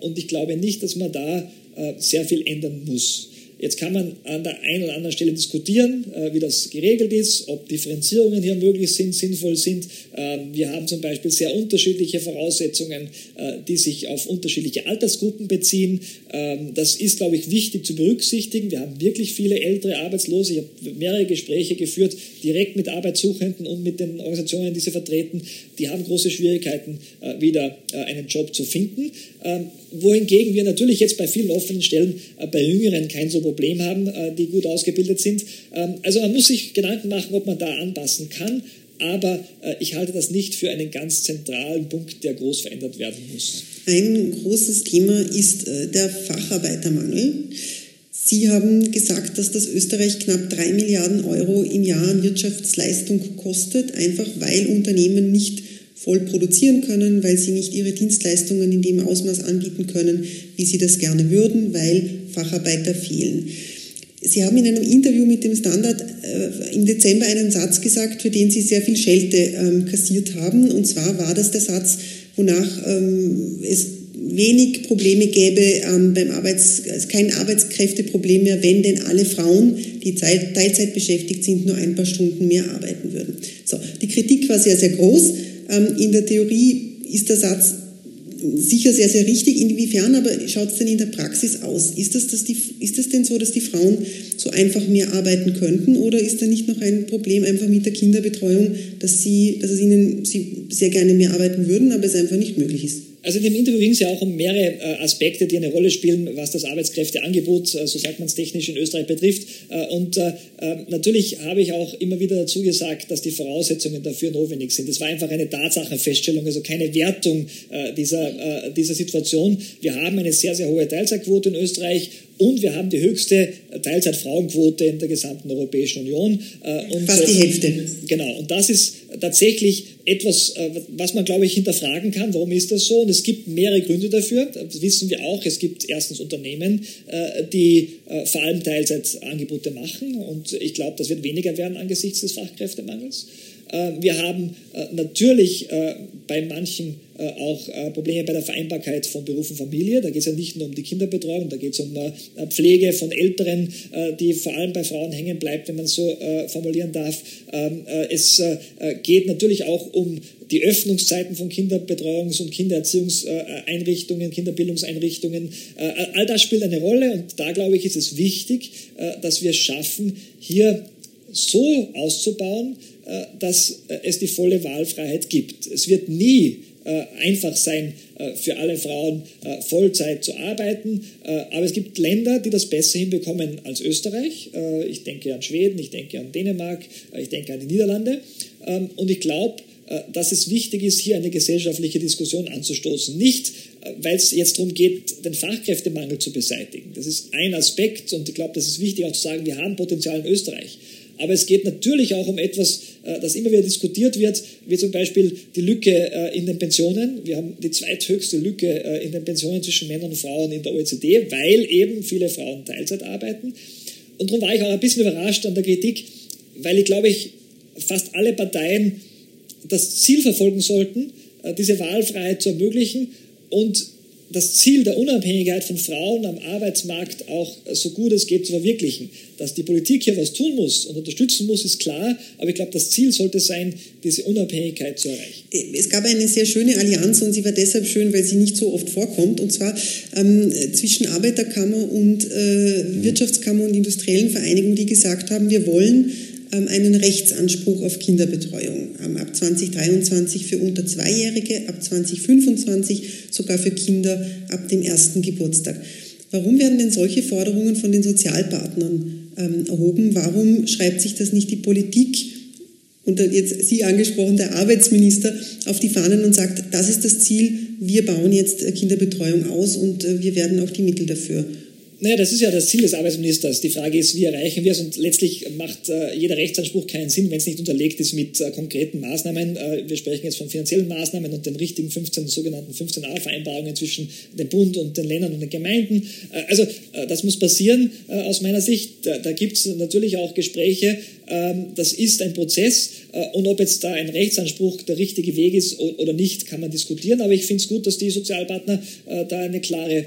und ich glaube nicht, dass man da sehr viel ändern muss. Jetzt kann man an der einen oder anderen Stelle diskutieren, äh, wie das geregelt ist, ob Differenzierungen hier möglich sind, sinnvoll sind. Ähm, wir haben zum Beispiel sehr unterschiedliche Voraussetzungen, äh, die sich auf unterschiedliche Altersgruppen beziehen. Ähm, das ist, glaube ich, wichtig zu berücksichtigen. Wir haben wirklich viele ältere Arbeitslose. Ich habe mehrere Gespräche geführt, direkt mit Arbeitssuchenden und mit den Organisationen, die sie vertreten. Die haben große Schwierigkeiten, äh, wieder einen Job zu finden. Ähm, wohingegen wir natürlich jetzt bei vielen offenen Stellen bei Jüngeren kein so Problem haben, äh, die gut ausgebildet sind. Ähm, also man muss sich Gedanken machen, ob man da anpassen kann. aber ich halte das nicht für einen ganz zentralen Punkt, der groß verändert werden muss. Ein großes Thema ist der Facharbeitermangel. Sie haben gesagt, dass das Österreich knapp drei Milliarden Euro im Jahr an Wirtschaftsleistung kostet, einfach weil Unternehmen nicht voll produzieren können, weil sie nicht ihre Dienstleistungen in dem Ausmaß anbieten können, wie sie das gerne würden, weil Facharbeiter fehlen. Sie haben in einem Interview mit dem Standard äh, im Dezember einen Satz gesagt, für den Sie sehr viel Schelte ähm, kassiert haben. Und zwar war das der Satz, wonach ähm, es wenig Probleme gäbe ähm, beim Arbeits, also kein Arbeitskräfteproblem mehr, wenn denn alle Frauen, die Zeit, Teilzeit beschäftigt sind, nur ein paar Stunden mehr arbeiten würden. So, die Kritik war sehr, sehr groß. Ähm, in der Theorie ist der Satz sicher sehr, sehr richtig. Inwiefern aber schaut es denn in der Praxis aus? Ist das, dass die, ist das denn so, dass die Frauen so einfach mehr arbeiten könnten oder ist da nicht noch ein Problem einfach mit der Kinderbetreuung, dass, sie, dass es ihnen sie sehr gerne mehr arbeiten würden, aber es einfach nicht möglich ist? Also in dem Interview ging es ja auch um mehrere äh, Aspekte, die eine Rolle spielen, was das Arbeitskräfteangebot, äh, so sagt man es technisch in Österreich, betrifft. Äh, und natürlich habe ich auch immer wieder dazu gesagt, dass die Voraussetzungen dafür notwendig sind. Das war einfach eine Tatsachenfeststellung, also keine Wertung dieser, dieser Situation. Wir haben eine sehr, sehr hohe Teilzeitquote in Österreich und wir haben die höchste Teilzeitfrauenquote in der gesamten Europäischen Union. Äh, und Fast die Hälfte. Genau. Und das ist tatsächlich etwas, äh, was man, glaube ich, hinterfragen kann. Warum ist das so? Und es gibt mehrere Gründe dafür. Das wissen wir auch. Es gibt erstens Unternehmen, äh, die vor allem Teilzeitangebote machen. Und ich glaube, das wird weniger werden angesichts des Fachkräftemangels. Wir haben natürlich bei manchen äh, auch äh, Probleme bei der Vereinbarkeit von Beruf und Familie. Da geht es ja nicht nur um die Kinderbetreuung, da geht es um äh, Pflege von Älteren, die vor allem bei Frauen hängen bleibt, wenn man so formulieren darf. Ähm, es geht natürlich auch um die Öffnungszeiten von Kinderbetreuungs- und Kindererziehungseinrichtungen, Kinderbildungseinrichtungen. All das spielt eine Rolle und da, glaube ich, ist es wichtig, dass wir schaffen, hier so auszubauen, dass es die volle Wahlfreiheit gibt. Es wird nie äh, einfach sein, äh, für alle Frauen äh, Vollzeit zu arbeiten. Aber es gibt Länder, die das besser hinbekommen als Österreich. Ich denke an Schweden, ich denke an Dänemark, ich denke an die Niederlande. Ähm, und ich glaube, dass es wichtig ist, hier eine gesellschaftliche Diskussion anzustoßen. Nicht, weil es jetzt darum geht, den Fachkräftemangel zu beseitigen. Das ist ein Aspekt und ich glaube, das ist wichtig auch zu sagen, wir haben Potenzial in Österreich. Aber es geht natürlich auch um etwas, äh, das immer wieder diskutiert wird, wie zum Beispiel die Lücke äh, in den Pensionen. Wir haben die zweithöchste Lücke äh, in den Pensionen zwischen Männern und Frauen in der OECD, weil eben viele Frauen Teilzeit arbeiten. Und darum war ich auch ein bisschen überrascht an der Kritik, weil ich glaube, ich fast alle Parteien das Ziel verfolgen sollten, diese Wahlfreiheit zu ermöglichen und das Ziel der Unabhängigkeit von Frauen am Arbeitsmarkt auch so gut es geht zu verwirklichen. Dass die Politik hier was tun muss und unterstützen muss, ist klar, aber ich glaube, das Ziel sollte sein, diese Unabhängigkeit zu erreichen. Es gab eine sehr schöne Allianz und sie war deshalb schön, weil sie nicht so oft vorkommt, und zwar ähm, zwischen Arbeiterkammer und äh, Wirtschaftskammer und industriellen Vereinigungen, die gesagt haben, wir wollen einen Rechtsanspruch auf Kinderbetreuung. Ähm, ab 2023 für unter Zweijährige, ab 2025 sogar für Kinder ab dem ersten Geburtstag. Warum werden denn solche Forderungen von den Sozialpartnern ähm, erhoben? Warum schreibt sich das nicht die Politik und jetzt Sie angesprochen, der Arbeitsminister auf die Fahnen und sagt, das ist das Ziel, wir bauen jetzt äh, Kinderbetreuung aus und äh, wir werden auch die Mittel dafür naja, das ist ja das Ziel des Arbeitsministers. Die Frage ist, wie erreichen wir es? Und letztlich macht äh, jeder Rechtsanspruch keinen Sinn, wenn es nicht unterlegt ist mit äh, konkreten Maßnahmen. Äh, wir sprechen jetzt von finanziellen Maßnahmen und den richtigen 15, sogenannten 15a-Vereinbarungen zwischen dem Bund und den Ländern und den Gemeinden. Äh, also äh, das muss passieren äh, aus meiner Sicht. Da, da gibt es natürlich auch Gespräche. Ähm, das ist ein Prozess. Und ob jetzt da ein Rechtsanspruch der richtige Weg ist oder nicht, kann man diskutieren. Aber ich finde es gut, dass die Sozialpartner da eine klare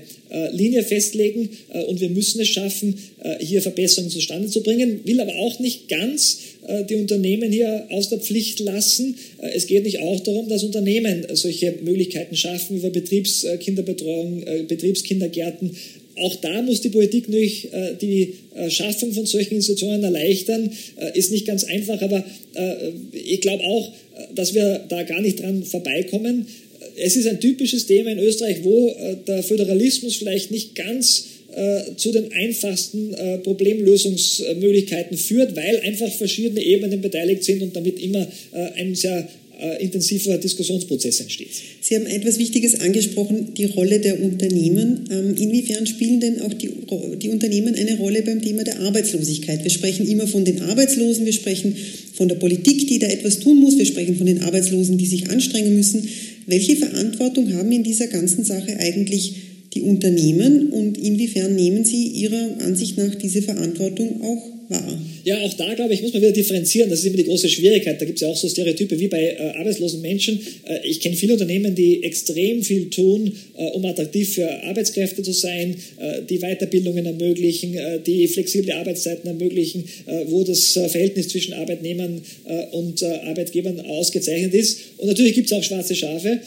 Linie festlegen äh, und wir müssen es schaffen, äh, hier Verbesserungen zustande zu bringen. Will aber auch nicht ganz äh, die Unternehmen hier aus der Pflicht lassen. Es geht nicht auch darum, dass Unternehmen solche Möglichkeiten schaffen über Betriebskinderbetreuung, Betriebskindergärten. Auch da muss die Politik natürlich die Schaffung von solchen Institutionen erleichtern. Ist nicht ganz einfach, aber ich glaube auch, dass wir da gar nicht dran vorbeikommen. Es ist ein typisches Thema in Österreich, wo der Föderalismus vielleicht nicht ganz äh, zu den einfachsten äh, Problemlösungsmöglichkeiten führt, weil einfach verschiedene Ebenen beteiligt sind und damit immer äh, ein sehr äh, intensiver Diskussionsprozess entsteht. Sie haben etwas Wichtiges angesprochen, die Rolle der Unternehmen. Ähm, inwiefern spielen denn auch die, die Unternehmen eine Rolle beim Thema der Arbeitslosigkeit? Wir sprechen immer von den Arbeitslosen, wir sprechen von der Politik, die da etwas tun muss, wir sprechen von den Arbeitslosen, die sich anstrengen müssen. Welche Verantwortung haben in dieser ganzen Sache eigentlich die Unternehmen und inwiefern nehmen Sie Ihrer Ansicht nach diese Verantwortung auch wahr? Ja, auch da, glaube ich, muss man wieder differenzieren. Das ist immer die große Schwierigkeit. Da gibt es ja auch so Stereotype wie bei äh, arbeitslosen Menschen. Äh, ich kenne viele Unternehmen, die extrem viel tun, äh, um attraktiv für Arbeitskräfte zu sein, äh, die Weiterbildungen ermöglichen, äh, die flexible Arbeitszeiten ermöglichen, äh, wo das Verhältnis zwischen Arbeitnehmern und Arbeitgebern ausgezeichnet ist. Und natürlich gibt es auch schwarze Schafe.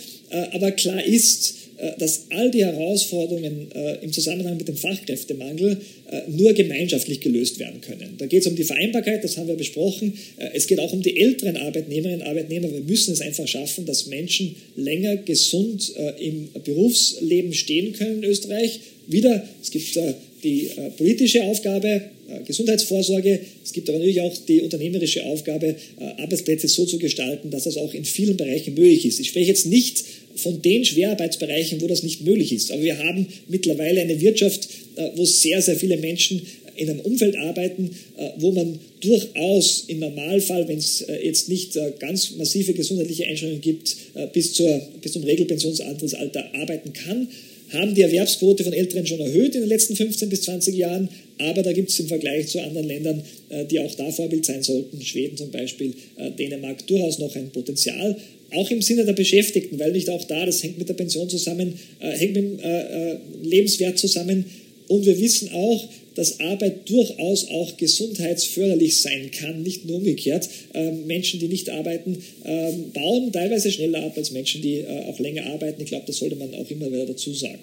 aber klar ist, dass all die Herausforderungen äh, im Zusammenhang mit dem Fachkräftemangel äh, nur gemeinschaftlich gelöst werden können. Da geht es um die Vereinbarkeit, das haben wir besprochen. Es geht auch um die älteren Arbeitnehmerinnen und Arbeitnehmer. Wir müssen es einfach schaffen, dass Menschen länger gesund im Berufsleben stehen können in Österreich. Wieder, es gibt die politische Aufgabe, Gesundheitsvorsorge. Es gibt aber natürlich auch die unternehmerische Aufgabe, Arbeitsplätze so zu gestalten, dass das auch in vielen Bereichen möglich ist. Ich spreche jetzt nicht von den Schwerarbeitsbereichen, wo das nicht möglich ist. Aber wir haben mittlerweile eine Wirtschaft, äh, wo sehr, sehr viele Menschen in einem Umfeld arbeiten, äh, wo man durchaus im Normalfall, wenn es äh, jetzt nicht ganz massive gesundheitliche Einschränkungen gibt, bis, zur, bis zum Regelpensionsalter arbeiten kann haben die Erwerbsquote von Älteren schon erhöht in den letzten 15 bis 20 Jahren, aber da gibt es im Vergleich zu anderen Ländern, die auch da Vorbild sein sollten, Schweden zum Beispiel, Dänemark, durchaus noch ein Potenzial auch im Sinne der Beschäftigten, weil nicht auch da, das hängt mit der Pension zusammen, äh, hängt mit dem äh, äh, Lebenswert zusammen. Und wir wissen auch, dass Arbeit durchaus auch gesundheitsförderlich sein kann, nicht nur umgekehrt. Ähm, Menschen, die nicht arbeiten, ähm, bauen teilweise schneller ab als Menschen, die äh, auch länger arbeiten. Ich glaube, das sollte man auch immer wieder dazu sagen.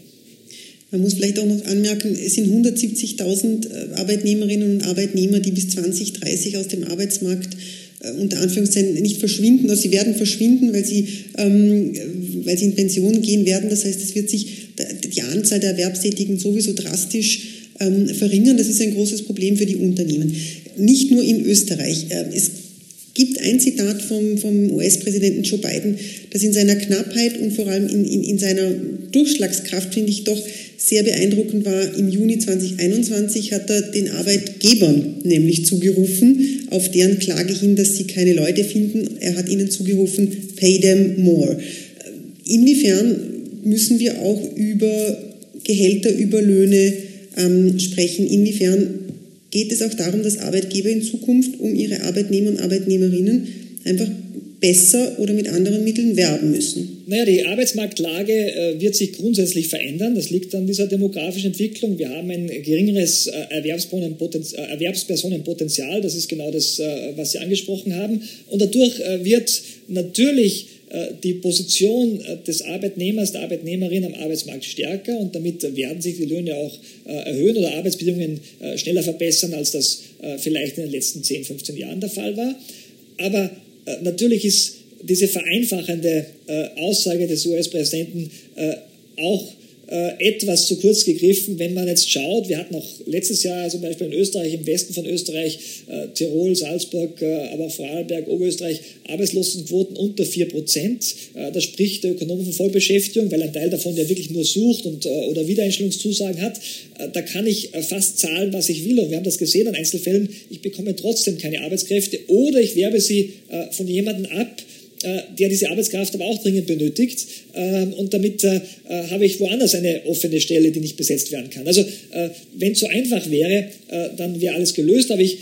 Man muss vielleicht auch noch anmerken, es sind 170.000 äh, Arbeitnehmerinnen und Arbeitnehmer, die bis 2030 aus dem Arbeitsmarkt äh, unter Anführungszeichen nicht verschwinden, also sie werden verschwinden, weil sie, ähm, weil sie in Pension gehen werden. Das heißt, es wird sich die Anzahl der Erwerbstätigen sowieso drastisch ähm, verringern. Das ist ein großes Problem für die Unternehmen. Nicht nur in Österreich. Äh, es gibt ein Zitat vom, vom US-Präsidenten Joe Biden, das in seiner Knappheit und vor allem in, in, in seiner Durchschlagskraft, finde ich, doch sehr beeindruckend war, im Juni 2021 hat er den Arbeitgebern nämlich zugerufen, auf deren Klage hin, dass sie keine Leute finden. Er hat ihnen zugerufen, pay them more. Inwiefern müssen wir auch über Gehälter, über Löhne ähm, sprechen? Inwiefern geht es auch darum, dass Arbeitgeber in Zukunft um ihre Arbeitnehmer und Arbeitnehmerinnen einfach besser oder mit anderen Mitteln werben müssen? Naja, die Arbeitsmarktlage äh, wird sich grundsätzlich verändern. Das liegt an dieser demografischen Entwicklung. Wir haben ein geringeres äh, Erwerbspersonenpotenzial, äh, Erwerbspersonenpotenzial. Das ist genau das, was Sie angesprochen haben. Und dadurch wird natürlich die Position des Arbeitnehmers, der Arbeitnehmerin am Arbeitsmarkt stärker und damit werden sich die Löhne auch erhöhen oder Arbeitsbedingungen schneller verbessern, als das vielleicht in den letzten 10, 15 Jahren der Fall war. Aber natürlich ist diese vereinfachende äh, Aussage des US-Präsidenten äh, auch äh, etwas zu kurz gegriffen, wenn man jetzt schaut. Wir hatten auch letztes Jahr zum Beispiel in Österreich, im Westen von Österreich, äh, Tirol, Salzburg, äh, aber auch Vorarlberg, Oberösterreich, Arbeitslosenquoten unter 4 Prozent. da spricht der Ökonom von Vollbeschäftigung, weil ein Teil davon ja wirklich nur sucht und, oder Wiedereinstellungszusagen hat. da kann ich fast zahlen, was ich will. Und wir haben das gesehen an Einzelfällen. Ich bekomme trotzdem keine Arbeitskräfte oder ich werbe sie von jemandem ab, äh, der diese Arbeitskraft aber auch dringend benötigt. Ähm, und damit äh, äh, habe ich woanders eine offene Stelle, die nicht besetzt werden kann. Also wenn es so einfach wäre, dann wäre alles gelöst. Aber ich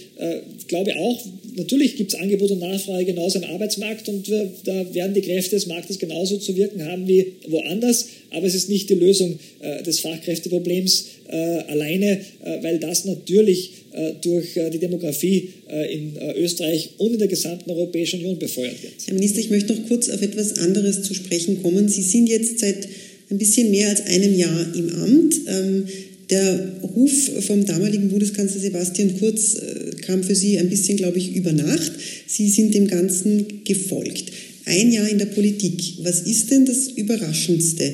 glaube auch, natürlich gibt es Angebot und Nachfrage genauso am Arbeitsmarkt und da werden die Kräfte des Marktes genauso zu wirken haben wie woanders. Aber es ist nicht die Lösung des Fachkräfteproblems alleine, weil das natürlich äh, durch äh, die Demografie äh, in Österreich und in der gesamten Europäischen Union befeuert wird. Herr Minister, ich möchte noch kurz auf etwas anderes zu sprechen kommen. Sie sind jetzt seit ein bisschen mehr als einem Jahr im Amt. Ähm, der Ruf vom damaligen Bundeskanzler Sebastian Kurz kam für Sie ein bisschen, glaube ich, über Nacht. Sie sind dem Ganzen gefolgt. Ein Jahr in der Politik. Was ist denn das Überraschendste,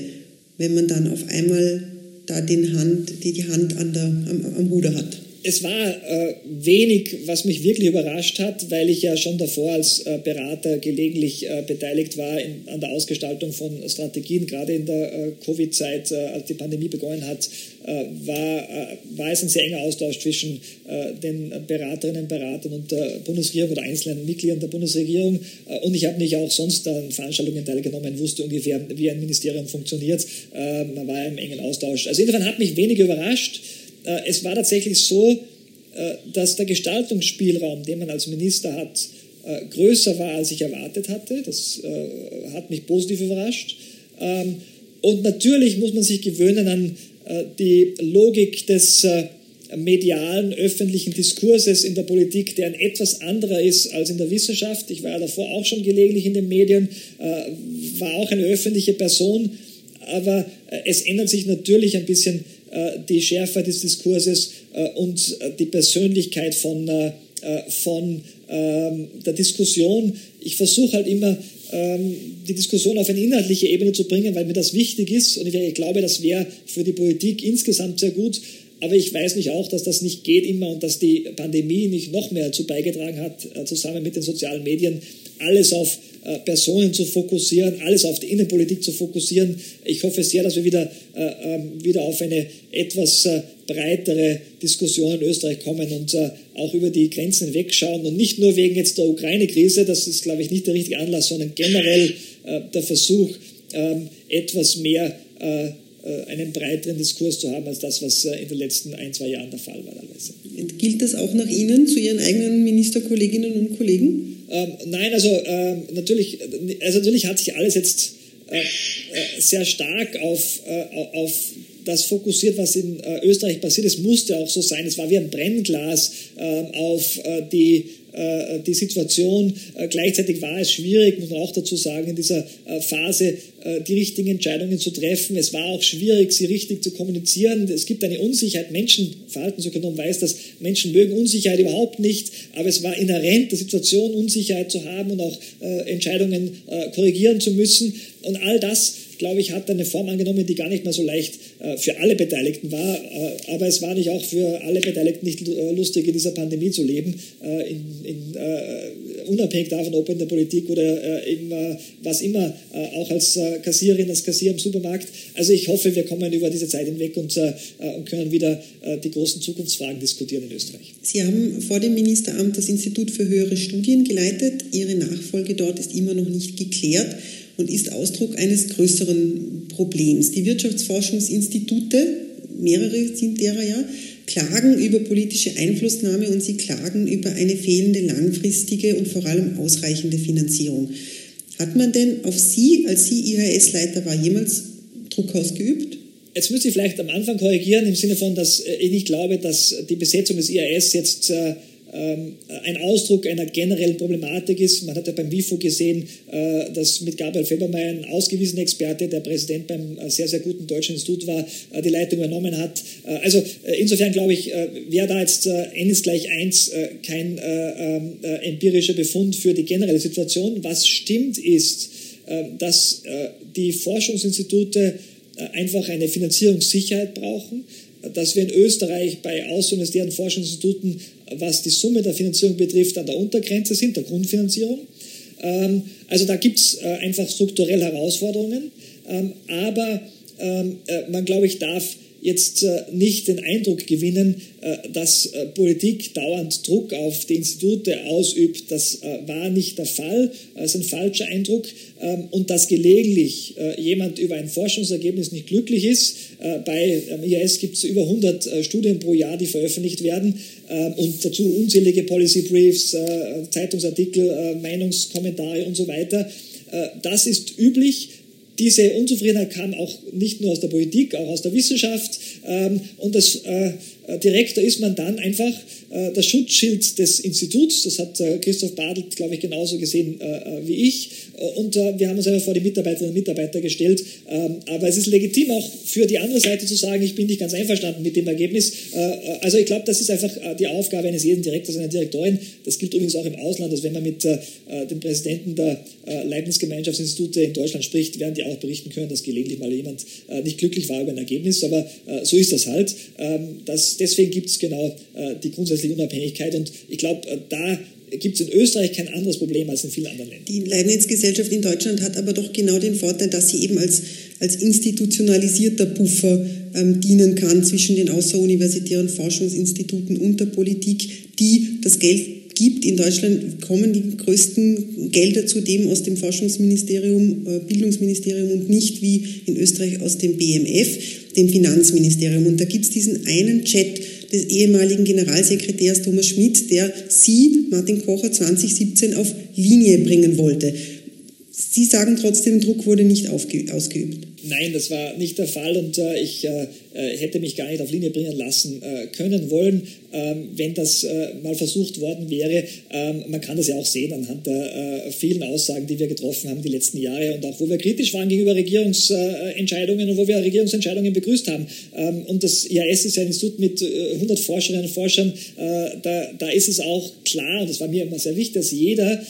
wenn man dann auf einmal da den Hand, die, die Hand an der, am, am Ruder hat? Es war äh, wenig, was mich wirklich überrascht hat, weil ich ja schon davor als äh, Berater gelegentlich äh, beteiligt war in, an der Ausgestaltung von Strategien. Gerade in der äh, Covid-Zeit, äh, als die Pandemie begonnen hat, äh, war, war es ein sehr enger Austausch zwischen den Beraterinnen und Beratern und der Bundesregierung oder einzelnen Mitgliedern der Bundesregierung. und ich habe mich auch sonst an Veranstaltungen teilgenommen, wusste ungefähr, wie ein Ministerium funktioniert. man war im engen Austausch. Also insofern hat mich wenig überrascht. Äh, es war tatsächlich so, äh, dass der Gestaltungsspielraum, den man als Minister hat, äh, größer war, als ich erwartet hatte. Das hat mich positiv überrascht. Ähm, und natürlich muss man sich gewöhnen an die Logik des medialen öffentlichen Diskurses in der Politik, der ein etwas anderer ist als in der Wissenschaft. Ich war ja davor auch schon gelegentlich in den Medien, war auch eine öffentliche Person, aber es ändert sich natürlich ein bisschen die Schärfe des Diskurses äh, und äh, die Persönlichkeit von, von ähm, der Diskussion. Ich versuche halt immer, ähm, die Diskussion auf eine inhaltliche Ebene zu bringen, weil mir das wichtig ist und ich glaube, das wäre für die Politik insgesamt sehr gut. Aber ich weiß nicht auch, dass das nicht geht immer und dass die Pandemie nicht noch mehr dazu beigetragen hat, zusammen mit den sozialen Medien, alles auf äh, Personen zu fokussieren, alles auf die Innenpolitik zu fokussieren. Ich hoffe sehr, dass wir wieder, äh, ähm, wieder auf eine etwas äh, breitere Diskussion in Österreich kommen und auch über die Grenzen wegschauen und nicht nur wegen jetzt der Ukraine-Krise, das ist, glaube ich, nicht der richtige Anlass, sondern generell der Versuch, ähm, etwas mehr einen breiteren Diskurs zu haben als das, was in den letzten ein, zwei Jahren der Fall war. Teilweise. Gilt das auch nach Ihnen, zu Ihren eigenen Ministerkolleginnen und Kollegen? Ähm, nein, also ähm, natürlich, also natürlich hat sich alles jetzt äh, äh, sehr stark auf, äh, auf das fokussiert, was in äh, Österreich passiert. Es musste auch so sein. Es war wie ein Brennglas ähm, auf äh, die äh, die Situation. Äh, gleichzeitig war es schwierig, muss man auch dazu sagen, in dieser äh, Phase die richtigen Entscheidungen zu treffen. Es war auch schwierig, sie richtig zu kommunizieren. Es gibt eine Unsicherheit. Menschen, Verhaltensökonom weiß das, Menschen mögen Unsicherheit überhaupt nicht, aber es war inhärent der Situation, Unsicherheit zu haben und auch Entscheidungen korrigieren zu müssen. Und all das glaube ich, hat eine Form angenommen, die gar nicht mehr so leicht äh, für alle Beteiligten war. Äh, aber es war nicht auch für alle Beteiligten nicht äh, lustig, in dieser Pandemie zu leben, äh, in, in, äh, unabhängig davon, ob in der Politik oder im, was immer, auch als Kassiererin, als Kassier im Supermarkt. Also ich hoffe, wir kommen über diese Zeit hinweg und, und können wieder die großen Zukunftsfragen diskutieren in Österreich. Sie haben vor dem Ministeramt das Institut für höhere Studien geleitet. Ihre Nachfolge dort ist immer noch nicht geklärt und ist Ausdruck eines größeren Problems. Die Wirtschaftsforschungsinstitute, mehrere sind derer ja, klagen über politische Einflussnahme und sie klagen über eine fehlende langfristige und vor allem ausreichende Finanzierung. Hat man denn auf Sie, als Sie IHS-Leiter war, jemals Druck ausgeübt? Jetzt müsste ich vielleicht am Anfang korrigieren im Sinne von, dass ich nicht glaube, dass die Besetzung des IHS jetzt äh, ein Ausdruck einer generellen Problematik ist. Man hat ja beim WIFO gesehen, äh, dass mit Gabriel Febermeier ein ausgewiesener Experte, der Präsident beim äh, sehr, sehr guten Deutschen Institut war, äh, die Leitung übernommen hat. Also insofern glaube ich, wäre da jetzt N ist gleich 1 kein ähm, empirischer Befund für die generelle Situation. Was stimmt ist, dass die Forschungsinstitute einfach eine Finanzierungssicherheit brauchen dass wir in Österreich bei außeruniversitären Forschungsinstituten, was die Summe der Finanzierung betrifft, an der Untergrenze sind, der Grundfinanzierung. Ähm, also da gibt es äh, einfach strukturell Herausforderungen, ähm, aber ähm, äh, man, glaube ich, darf jetzt äh, nicht den Eindruck gewinnen, äh, dass äh, Politik dauernd Druck auf die Institute ausübt. Das war nicht der Fall. Das ist ein falscher Eindruck. Ähm, und dass gelegentlich jemand über ein Forschungsergebnis nicht glücklich ist. Bei IAS gibt es über 100 Studien pro Jahr, die veröffentlicht werden ähm, und dazu unzählige Policy Briefs, Zeitungsartikel, Meinungskommentare und so weiter. Das ist üblich. Diese Unzufriedenheit kam auch nicht nur aus der Politik, auch aus der Wissenschaft. Ähm, und das äh, Direktor ist man dann einfach äh, das Schutzschild des Instituts. Das hat äh, Christoph Badelt, glaube ich, genauso gesehen wie ich. Und wir haben uns einfach vor die Mitarbeiterinnen und Mitarbeiter gestellt. Ähm, aber es ist legitim auch für die andere Seite zu sagen, ich bin nicht ganz einverstanden mit dem Ergebnis. Also ich glaube, das ist einfach die Aufgabe eines jeden Direktors, einer Direktorin. Das gilt übrigens auch im Ausland. Also wenn man mit dem Präsidenten der Leibniz-Gemeinschaftsinstitute in Deutschland spricht, werden die auch berichten können, dass gelegentlich mal jemand nicht glücklich war über ein Ergebnis. Aber so ist das halt. Ähm, deswegen gibt es genau äh, die grundsätzliche Unabhängigkeit. Und ich glaube, äh, da gibt es in Österreich kein anderes Problem als in vielen anderen Ländern. Die Leibniz-Gesellschaft in Deutschland hat aber doch genau den Vorteil, dass sie eben als, als institutionalisierter Buffer ähm, dienen kann zwischen den außeruniversitären Forschungsinstituten und der Politik, die das Geld gibt. In Deutschland kommen die größten Gelder zudem aus dem Forschungsministerium, äh, Bildungsministerium und nicht wie in Österreich aus dem BMF, dem Finanzministerium. Und da gibt es diesen einen Chat des ehemaligen Generalsekretärs Thomas Schmidt, der Sie, Martin Kocher, 2017 auf Linie bringen wollte. Sie sagen trotzdem, Druck wurde nicht ausgeübt. Nein, das war nicht der Fall und äh, ich äh, äh, hätte mich gar nicht auf Linie bringen lassen äh, können wollen, ähm, wenn das äh, mal versucht worden wäre. Ähm, man kann das ja auch sehen anhand der vielen Aussagen, die wir getroffen haben die letzten Jahre und auch wo wir kritisch waren gegenüber Regierungsentscheidungen und wo wir Regierungsentscheidungen begrüßt haben. Ähm, und das IAS ist ja ein Institut mit 100 Forscherinnen und Forschern. Da, da ist es auch klar, und das war mir immer sehr wichtig, dass jeder,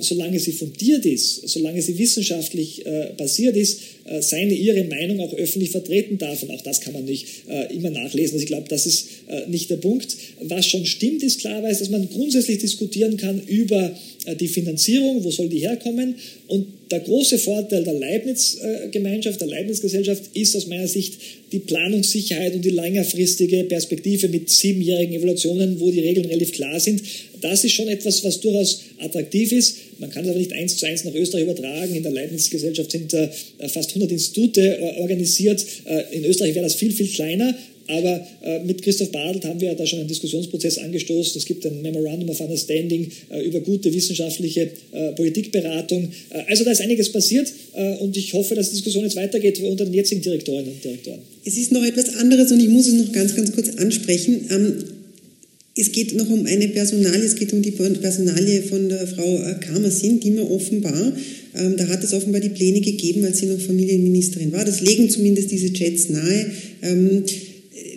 solange sie fundiert ist, solange sie wissenschaftlich basiert ist, seine, ihre Meinung auch öffentlich vertreten darf. Und auch das kann man nicht äh, immer nachlesen. Also ich glaube, das ist äh, nicht der Punkt. Was schon stimmt, ist klarerweise, dass man grundsätzlich diskutieren kann über die Finanzierung, wo soll die herkommen. Und der große Vorteil der Leibniz-Gemeinschaft, der Leibniz-Gesellschaft ist aus meiner Sicht die Planungssicherheit und die längerfristige Perspektive mit siebenjährigen Evolutionen, wo die Regeln relativ klar sind. Das ist schon etwas, was durchaus attraktiv ist. Man kann es aber nicht eins zu eins nach Österreich übertragen. In der Leibniz-Gesellschaft sind äh, fast 100 Institute organisiert. Äh, in Österreich wäre das viel, viel kleiner. Aber äh, mit Christoph Badelt haben wir da schon einen Diskussionsprozess angestoßen. Es gibt ein Memorandum of Understanding äh, über gute wissenschaftliche äh, Politikberatung. Äh, also da ist einiges passiert äh, und ich hoffe, dass die Diskussion jetzt weitergeht unter den jetzigen Direktorinnen und Direktoren. Es ist noch etwas anderes und ich muss es noch ganz, ganz kurz ansprechen. Ähm, es geht noch um eine Personalie, es geht um die Personalie von der Frau äh, Kamersin, die man offenbar, ähm, da hat es offenbar die Pläne gegeben, als sie noch Familienministerin war. Das legen zumindest diese Chats nahe. Ähm,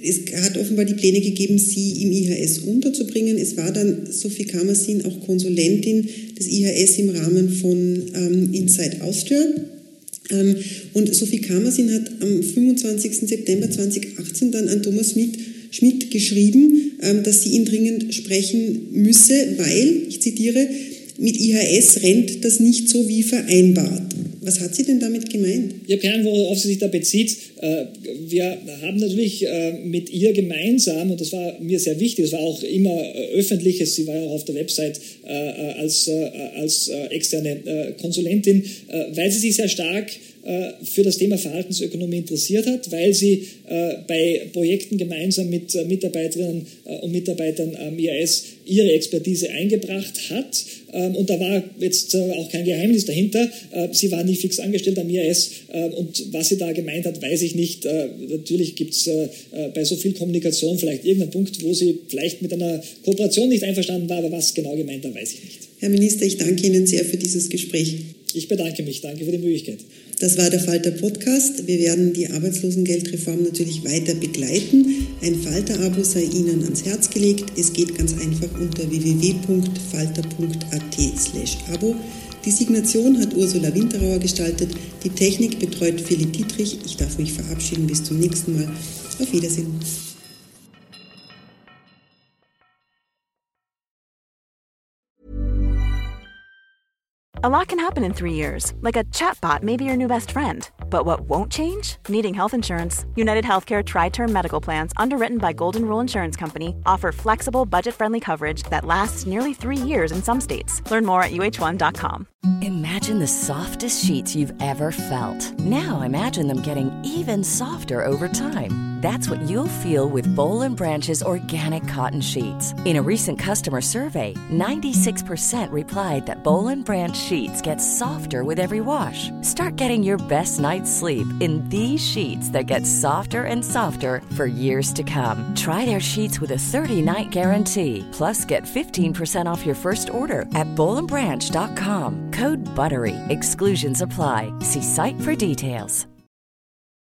es hat offenbar die Pläne gegeben, sie im IHS unterzubringen. Es war dann Sophie Kamersin auch Konsulentin des IHS im Rahmen von ähm, Inside Austria. Ähm, und Sophie Kamersin hat am 25. September 2018 dann an Thomas Schmidt, Schmidt geschrieben, ähm, dass sie ihn dringend sprechen müsse, weil, ich zitiere, mit IHS rennt das nicht so wie vereinbart. Was hat sie denn damit gemeint? Ich habe keine Ahnung, worauf sie sich da bezieht. Äh, wir haben natürlich äh, mit ihr gemeinsam, und das war mir sehr wichtig, das war auch immer äh, öffentliches, sie war ja auch auf der Website als, als externe Konsulentin, weil sie sich sehr stark für das Thema Verhaltensökonomie interessiert hat, weil sie bei Projekten gemeinsam mit Mitarbeiterinnen und Mitarbeitern am IAS ihre Expertise eingebracht hat. Ähm, und da war jetzt auch kein Geheimnis dahinter. Sie war nie fix angestellt am IAS und was sie da gemeint hat, weiß ich nicht. Natürlich gibt es bei so viel Kommunikation vielleicht irgendeinen Punkt, wo sie vielleicht mit einer Kooperation nicht einverstanden war, aber was genau gemeint war, weiß ich nicht. Herr Minister, ich danke Ihnen sehr für dieses Gespräch. Ich bedanke mich. Danke für die Möglichkeit. Das war der Falter Podcast. Wir werden die Arbeitslosengeldreform natürlich weiter begleiten. Ein Falter-Abo sei Ihnen ans Herz gelegt. Es geht ganz einfach unter www.falter.at/abo. Die Signation hat Ursula Winterauer gestaltet. Die Technik betreut Philipp Dietrich. Ich darf mich verabschieden. Bis zum nächsten Mal. Auf Wiedersehen. A lot can happen in three years, like a chatbot may be your new best friend. But what won't change? Needing health insurance. United Healthcare Tri Term Medical Plans, underwritten by Golden Rule Insurance Company, offer flexible, budget friendly coverage that lasts nearly three years in some states. Learn more at uh1.com. Imagine the softest sheets you've ever felt. Now imagine them getting even softer over time. That's what you'll feel with Bowl and Branch's organic cotton sheets. In a recent customer survey, 96% replied that Bowl and Branch sheets get softer with every wash. Start getting your best night's sleep in these sheets that get softer and softer for years to come. Try their sheets with a 30-night guarantee. Plus, get 15% off your first order at bowlandbranch.com. Code BUTTERY. Exclusions apply. See site for details.